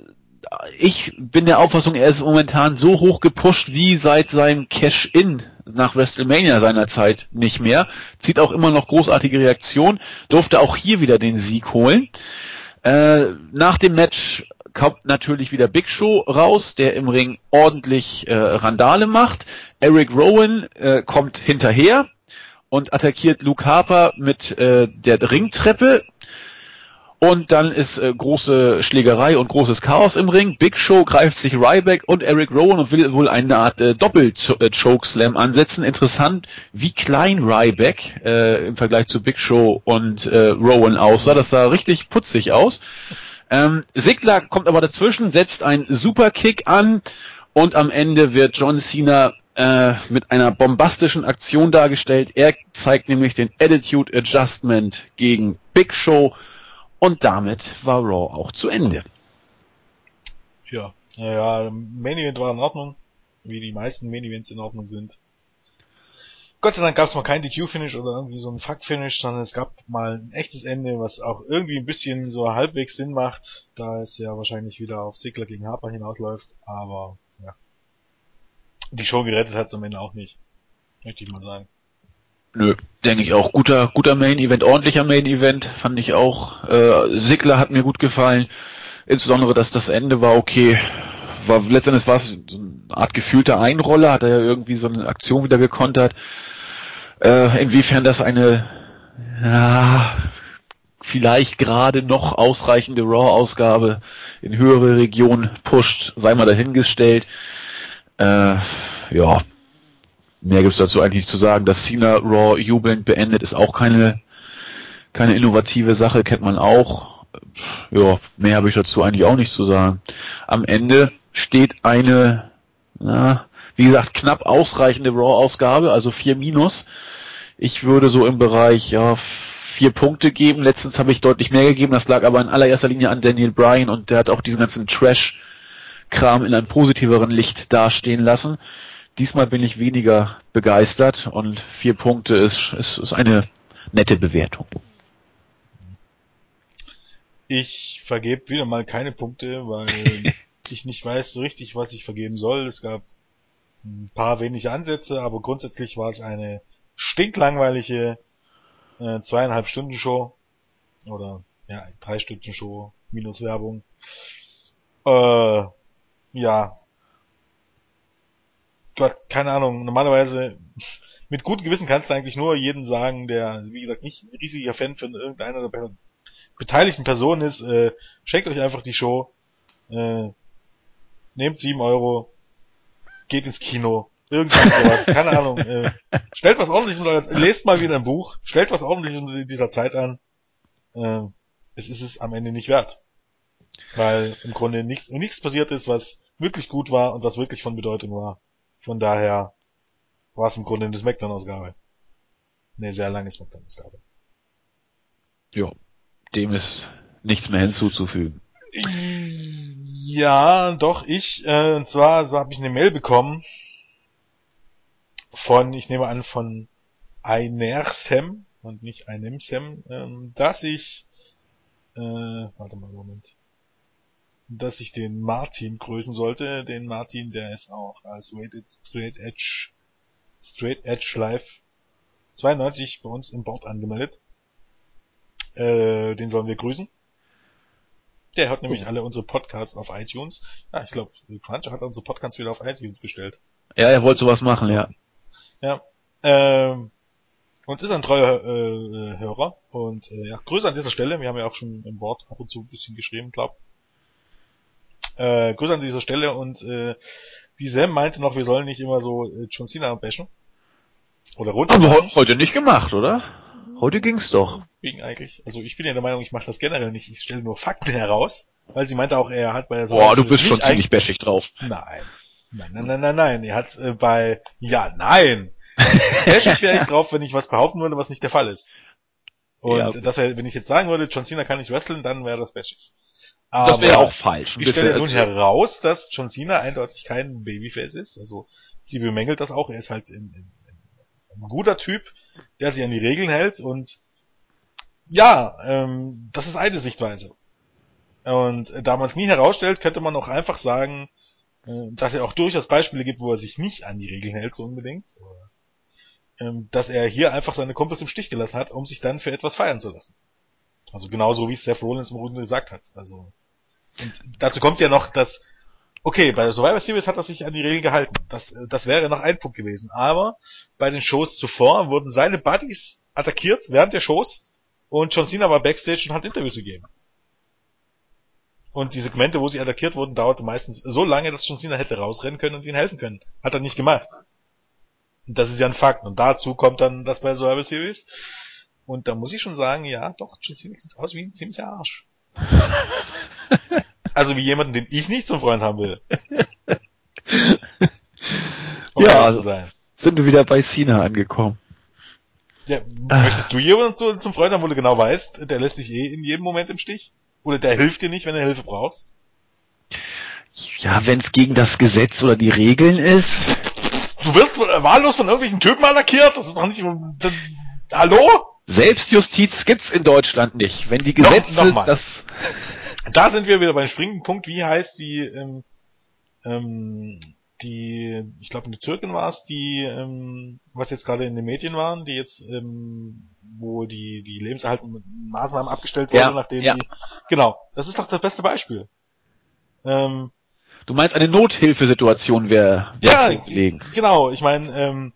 Ich bin der Auffassung, er ist momentan so hoch gepusht wie seit seinem Cash-In nach WrestleMania seinerzeit nicht mehr. Zieht auch immer noch großartige Reaktionen. Durfte auch hier wieder den Sieg holen. Äh, nach dem Match kommt natürlich wieder Big Show raus, der im Ring ordentlich äh, Randale macht. Eric Rowan äh, kommt hinterher und attackiert Luke Harper mit äh, der Ringtreppe. Und dann ist äh, große Schlägerei und großes Chaos im Ring. Big Show greift sich Ryback und Eric Rowan und will wohl eine Art äh, Doppel-Chokeslam ansetzen. Interessant, wie klein Ryback äh, im Vergleich zu Big Show und äh, Rowan aussah. Das sah richtig putzig aus. Ähm, Sigler kommt aber dazwischen, setzt einen Superkick an und am Ende wird John Cena äh, mit einer bombastischen Aktion dargestellt. Er zeigt nämlich den Attitude Adjustment gegen Big Show und damit war Raw auch zu Ende. Ja, ja, Main Event war in Ordnung, wie die meisten Main Events in Ordnung sind. Gott sei Dank gab es mal kein DQ-Finish oder irgendwie so ein Fuck-Finish, sondern es gab mal ein echtes Ende, was auch irgendwie ein bisschen so halbwegs Sinn macht, da es ja wahrscheinlich wieder auf Sigler gegen Harper hinausläuft, aber ja. Die Show gerettet hat am Ende auch nicht, möchte ich mal sagen. Nö, denke ich auch. Guter, guter Main Event, ordentlicher Main Event, fand ich auch. Äh, Sigler hat mir gut gefallen. Insbesondere, dass das Ende war okay. War, letztendlich war es Art gefühlter Einroller, hat er ja irgendwie so eine Aktion wieder gekontert. Äh, inwiefern das eine, ja, vielleicht gerade noch ausreichende Raw-Ausgabe in höhere Regionen pusht, sei mal dahingestellt. Äh, ja, mehr gibt's dazu eigentlich nicht zu sagen. Dass Cena Raw jubelnd beendet, ist auch keine, keine innovative Sache, kennt man auch. Ja, mehr habe ich dazu eigentlich auch nicht zu sagen. Am Ende steht eine, na, wie gesagt, knapp ausreichende Raw-Ausgabe, also vier Minus. Ich würde so im Bereich, ja, vier Punkte geben. Letztens habe ich deutlich mehr gegeben. Das lag aber in allererster Linie an Daniel Bryan und der hat auch diesen ganzen Trash-Kram in einem positiveren Licht dastehen lassen. Diesmal bin ich weniger begeistert und vier Punkte ist, ist, ist eine nette Bewertung. Ich vergebe wieder mal keine Punkte, weil ich nicht weiß so richtig, was ich vergeben soll. Es gab ein paar wenige Ansätze, aber grundsätzlich war es eine stinklangweilige äh, zweieinhalb Stunden Show oder ja, drei Stunden Show minus Werbung. Äh, ja. Gott, keine Ahnung. Normalerweise mit gutem Gewissen kannst du eigentlich nur jeden sagen, der, wie gesagt, nicht ein riesiger Fan von irgendeiner der beteiligten Personen ist, äh, schenkt euch einfach die Show, äh, nehmt sieben Euro, geht ins Kino, Irgendwas sowas, keine Ahnung. Äh, stellt was ordentliches mit eurer, lest mal wieder ein Buch, stellt was ordentliches in dieser Zeit an. Äh, es ist es am Ende nicht wert. Weil im Grunde nichts, nichts passiert ist, was wirklich gut war und was wirklich von Bedeutung war. Von daher war es im Grunde eine Smackdown-Ausgabe. Eine sehr lange Smackdown-Ausgabe. Ja, dem ist nichts mehr hinzuzufügen. Ja, doch, ich, äh, und zwar, so habe ich eine Mail bekommen von, ich nehme an, von Einersem und nicht Einemsem, ähm, dass ich, äh, warte mal, Moment, dass ich den Martin grüßen sollte. Den Martin, der ist auch als Rated Straight Edge, Straight Edge Live 92 bei uns im Board angemeldet. Äh, den sollen wir grüßen. Der hört nämlich oh. alle unsere Podcasts auf iTunes. Ja, ich glaube, Crunch hat unsere Podcasts wieder auf iTunes gestellt. Ja, er wollte sowas machen, ja. Ja. Ähm, und ist ein treuer äh, Hörer. Und äh, ja, Grüße an dieser Stelle. Wir haben ja auch schon im Wort ab und zu ein bisschen geschrieben, glaub. Äh, Grüße an dieser Stelle und äh, die Sam meinte noch, wir sollen nicht immer so äh, John Cena bashen. Oder runter. Haben wir heute nicht gemacht, oder? Heute ging's doch. Wegen eigentlich. Also ich bin ja der Meinung, ich mache das generell nicht. Ich stelle nur Fakten heraus, weil sie meinte auch, er hat bei so. Boah, du bist schon ziemlich bashig drauf. Nein. Nein, nein, nein, nein, nein. Er hat äh, bei, ja, nein. Bashig wäre ich drauf, wenn ich was behaupten würde, was nicht der Fall ist. Und ja. das wäre, wenn ich jetzt sagen würde, John Cena kann nicht wresteln, dann wäre das bashig. Aber das wäre auch falsch. Ich stelle nun heraus, dass John Cena eindeutig kein Babyface ist. Also sie bemängelt das auch. Er ist halt ein, ein, guter Typ, der sich an die Regeln hält und ja, ähm, das ist eine Sichtweise. Und da man es nie herausstellt, könnte man auch einfach sagen, äh, dass er auch durchaus Beispiele gibt, wo er sich nicht an die Regeln hält, so unbedingt. Ähm, dass er hier einfach seine Kumpels im Stich gelassen hat, um sich dann für etwas feiern zu lassen. Also genauso wie Seth Rollins im Grunde gesagt hat. Also und dazu kommt ja noch, dass okay, bei Survivor Series hat er sich an die Regeln gehalten. Das, äh, das wäre noch ein Punkt gewesen. Aber bei den Shows zuvor wurden seine Buddies attackiert während der Shows und John Cena war backstage und hat Interviews gegeben. Und die Segmente, wo sie attackiert wurden, dauerte meistens so lange, dass John Cena hätte rausrennen können und ihnen helfen können. Hat er nicht gemacht. Und das ist ja ein Fakt. Und dazu kommt dann das bei Survivor Series. Und da muss ich schon sagen, ja, doch, John Cena sieht aus wie ein ziemlicher Arsch. also wie jemanden, den ich nicht zum Freund haben will. Um ja, also sein. sind wir wieder bei Cena angekommen. Ja, möchtest du jemanden zum Freund haben, wo du genau weißt, der lässt sich eh in jedem Moment im Stich? Oder der hilft dir nicht, wenn du Hilfe brauchst? Ja, wenn es gegen das Gesetz oder die Regeln ist. Du wirst wahllos von irgendwelchen Typen attackiert, das ist doch nicht... Hallo? Selbstjustiz gibt's in Deutschland nicht. Wenn die Gesetze noch, noch das... Da sind wir wieder beim springenden Punkt. Wie heißt die ähm, ähm, die, ich glaube eine Türkin war es, die, ähm, was jetzt gerade in den Medien waren, die jetzt, ähm, wo die, die lebenserhaltenden Maßnahmen abgestellt wurden, Ja, nachdem ja. die, genau, das ist doch das beste Beispiel. Ähm, Du meinst, eine Nothilfesituation wäre ja, wär vorgelegen. genau, ich meine, ähm,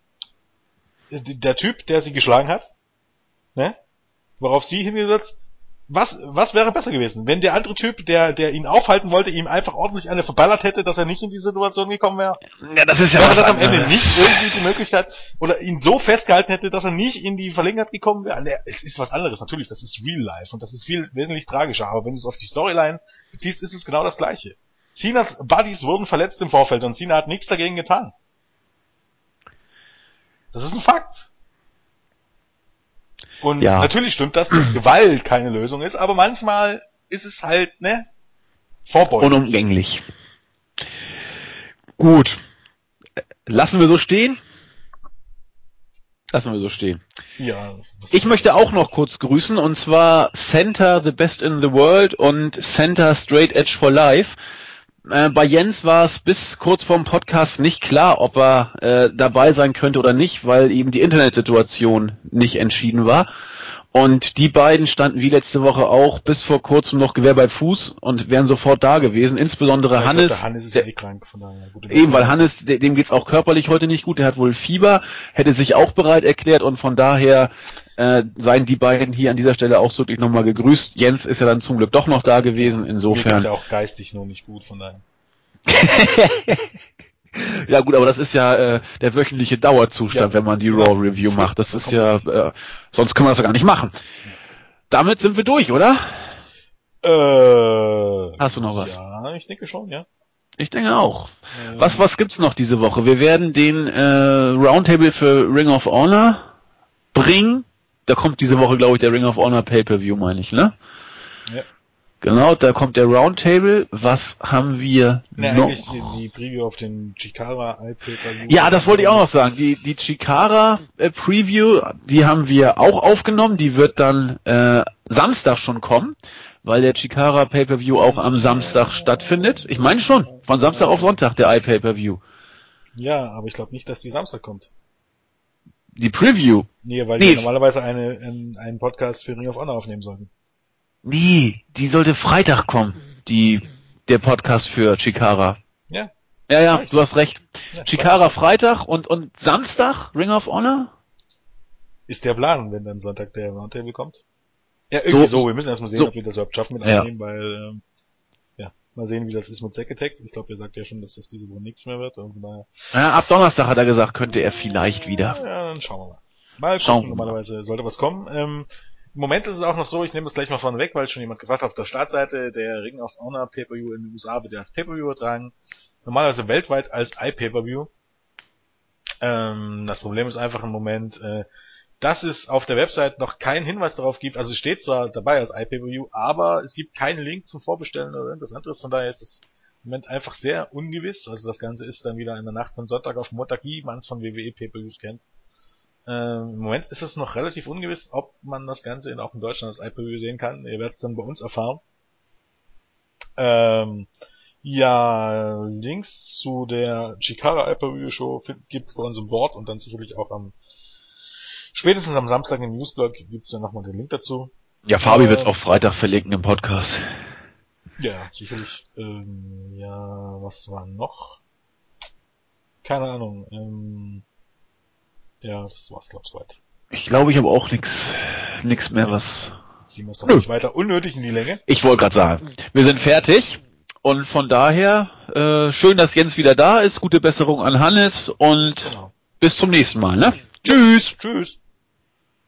der Typ, der sie geschlagen hat, ne, worauf sie hingesetzt, was, was wäre besser gewesen, wenn der andere Typ, der, der ihn aufhalten wollte, ihm einfach ordentlich eine verballert hätte, dass er nicht in die Situation gekommen wäre? Ja, das ist ja wäre was das am Ende nicht irgendwie die Möglichkeit oder ihn so festgehalten hätte, dass er nicht in die Verlegenheit gekommen wäre. Nee, es ist was anderes, natürlich, das ist Real Life und das ist viel wesentlich tragischer, aber wenn du es auf die Storyline beziehst, ist es genau das gleiche. Sinas Buddies wurden verletzt im Vorfeld und Sina hat nichts dagegen getan. Das ist ein Fakt. Und Ja. natürlich stimmt das, dass Gewalt keine Lösung ist, aber manchmal ist es halt, ne, Vorbeugung. Unumgänglich. Gut. Lassen wir so stehen? Lassen wir so stehen. Ja, Ich möchte auch noch kurz grüßen und zwar Center The Best in the World und Center Straight Edge for Life. Äh, bei Jens war es bis kurz vorm Podcast nicht klar, ob er äh, dabei sein könnte oder nicht, weil eben die Internetsituation nicht entschieden war. Und die beiden standen wie letzte Woche auch bis vor kurzem noch Gewehr bei Fuß und wären sofort da gewesen. Insbesondere Ja, ich glaub, Hannes. der Hannes ist der- ja eh krank, von daher. Eben, weil. Hannes, de- dem geht's auch körperlich heute nicht gut, der hat wohl Fieber, hätte sich auch bereit erklärt und von daher äh, seien die beiden hier an dieser Stelle auch wirklich nochmal gegrüßt. Jens ist ja dann zum Glück doch noch da gewesen, Mir geht's insofern. ja auch geistig nur nicht gut, von daher. Ja gut, aber das ist ja äh, der wöchentliche Dauerzustand, Ja. wenn man die. Raw Review macht. Das Da ist ja, äh, sonst können wir das ja gar nicht machen. Damit sind wir durch, oder? Äh, Hast du noch was? Ja, ich denke schon, ja. Ich denke auch. Ähm, Was, was gibt's noch diese Woche? Wir werden den äh, Roundtable für Ring of Honor bringen. Da kommt diese Woche, glaube ich, der Ring of Honor Pay-Per-View, meine ich, ne? Ja. Genau, da kommt der Roundtable. Was haben wir Ne, noch? eigentlich die, die Preview auf den Chikara IP Ja, das wollte ich auch noch sagen. Die, die Chikara äh, Preview, die haben wir auch aufgenommen. Die wird dann äh, Samstag schon kommen, weil der Chikara Pay-Per-View auch am Samstag stattfindet. Ich meine schon, von Samstag auf Sonntag der iPay-Per-View. Ja, aber ich glaube nicht, dass die Samstag kommt. Die Preview. Nee, weil Nee. die normalerweise eine, einen, einen Podcast für Ring of Honor aufnehmen sollten. Nee, die sollte Freitag kommen, die, der Podcast für Chikara. Ja. Ja, ja, du hast recht. ja Chikara Freitag und, und Samstag Ring of Honor? Ist der Plan, wenn dann Sonntag der Roundtable kommt? Ja, irgendwie so, So- wir müssen erstmal sehen, so. ob wir das überhaupt schaffen mit Ja. aufnehmen, weil, ähm, ja, mal sehen, wie das ist mit Zack Attack. Ich glaube, ihr sagt ja schon, dass das diese Woche nichts mehr wird. Und daher, Ja, ab Donnerstag hat er gesagt, könnte er vielleicht wieder. ja, dann schauen wir mal. Mal Schauen gucken, mal. normalerweise sollte was kommen. Ähm, Im Moment ist es auch noch so, ich nehme das gleich mal vorne weg, weil schon jemand gefragt hat, auf der Startseite, der Ring of Honor Pay-Per-View in den USA wird ja als Pay-Per-View übertragen. Normalerweise weltweit als iPay-Per-View. Ähm, das Problem ist einfach im Moment, äh, dass es auf der Website noch keinen Hinweis darauf gibt, also es steht zwar dabei als iPay-Per-View, aber es gibt keinen Link zum Vorbestellen oder irgendwas anderes, von daher ist es im Moment einfach sehr ungewiss, also das Ganze ist dann wieder in der Nacht von Sonntag auf Montag, wie man es von WWE Pay-Per-Views kennt. Ähm, Im Moment ist es noch relativ ungewiss, ob man das Ganze in, auch in Deutschland als iPay-Per-View sehen kann. Ihr werdet es dann bei uns erfahren. Ähm, ja, Links zu der Chikara iPay-Per-View Show gibt's bei uns im Board und dann sicherlich auch am spätestens am Samstag im Newsblog gibt's dann nochmal den Link dazu. Ja, Fabi Äh, wird's auch Freitag verlinken im Podcast. Ja, sicherlich. Ähm, ja, was war noch? Keine Ahnung. Ähm, ja, das war's, glaub ich, soweit. Ich glaube, ich habe auch nix, nix mehr was. Ziehen wir doch Nö. nicht weiter unnötig in die Länge. Ich wollte gerade sagen, wir sind fertig und von daher äh, schön, dass Jens wieder da ist. Gute Besserung an Hannes und Genau. bis zum nächsten Mal. Ne? Tschüss. Tschüss.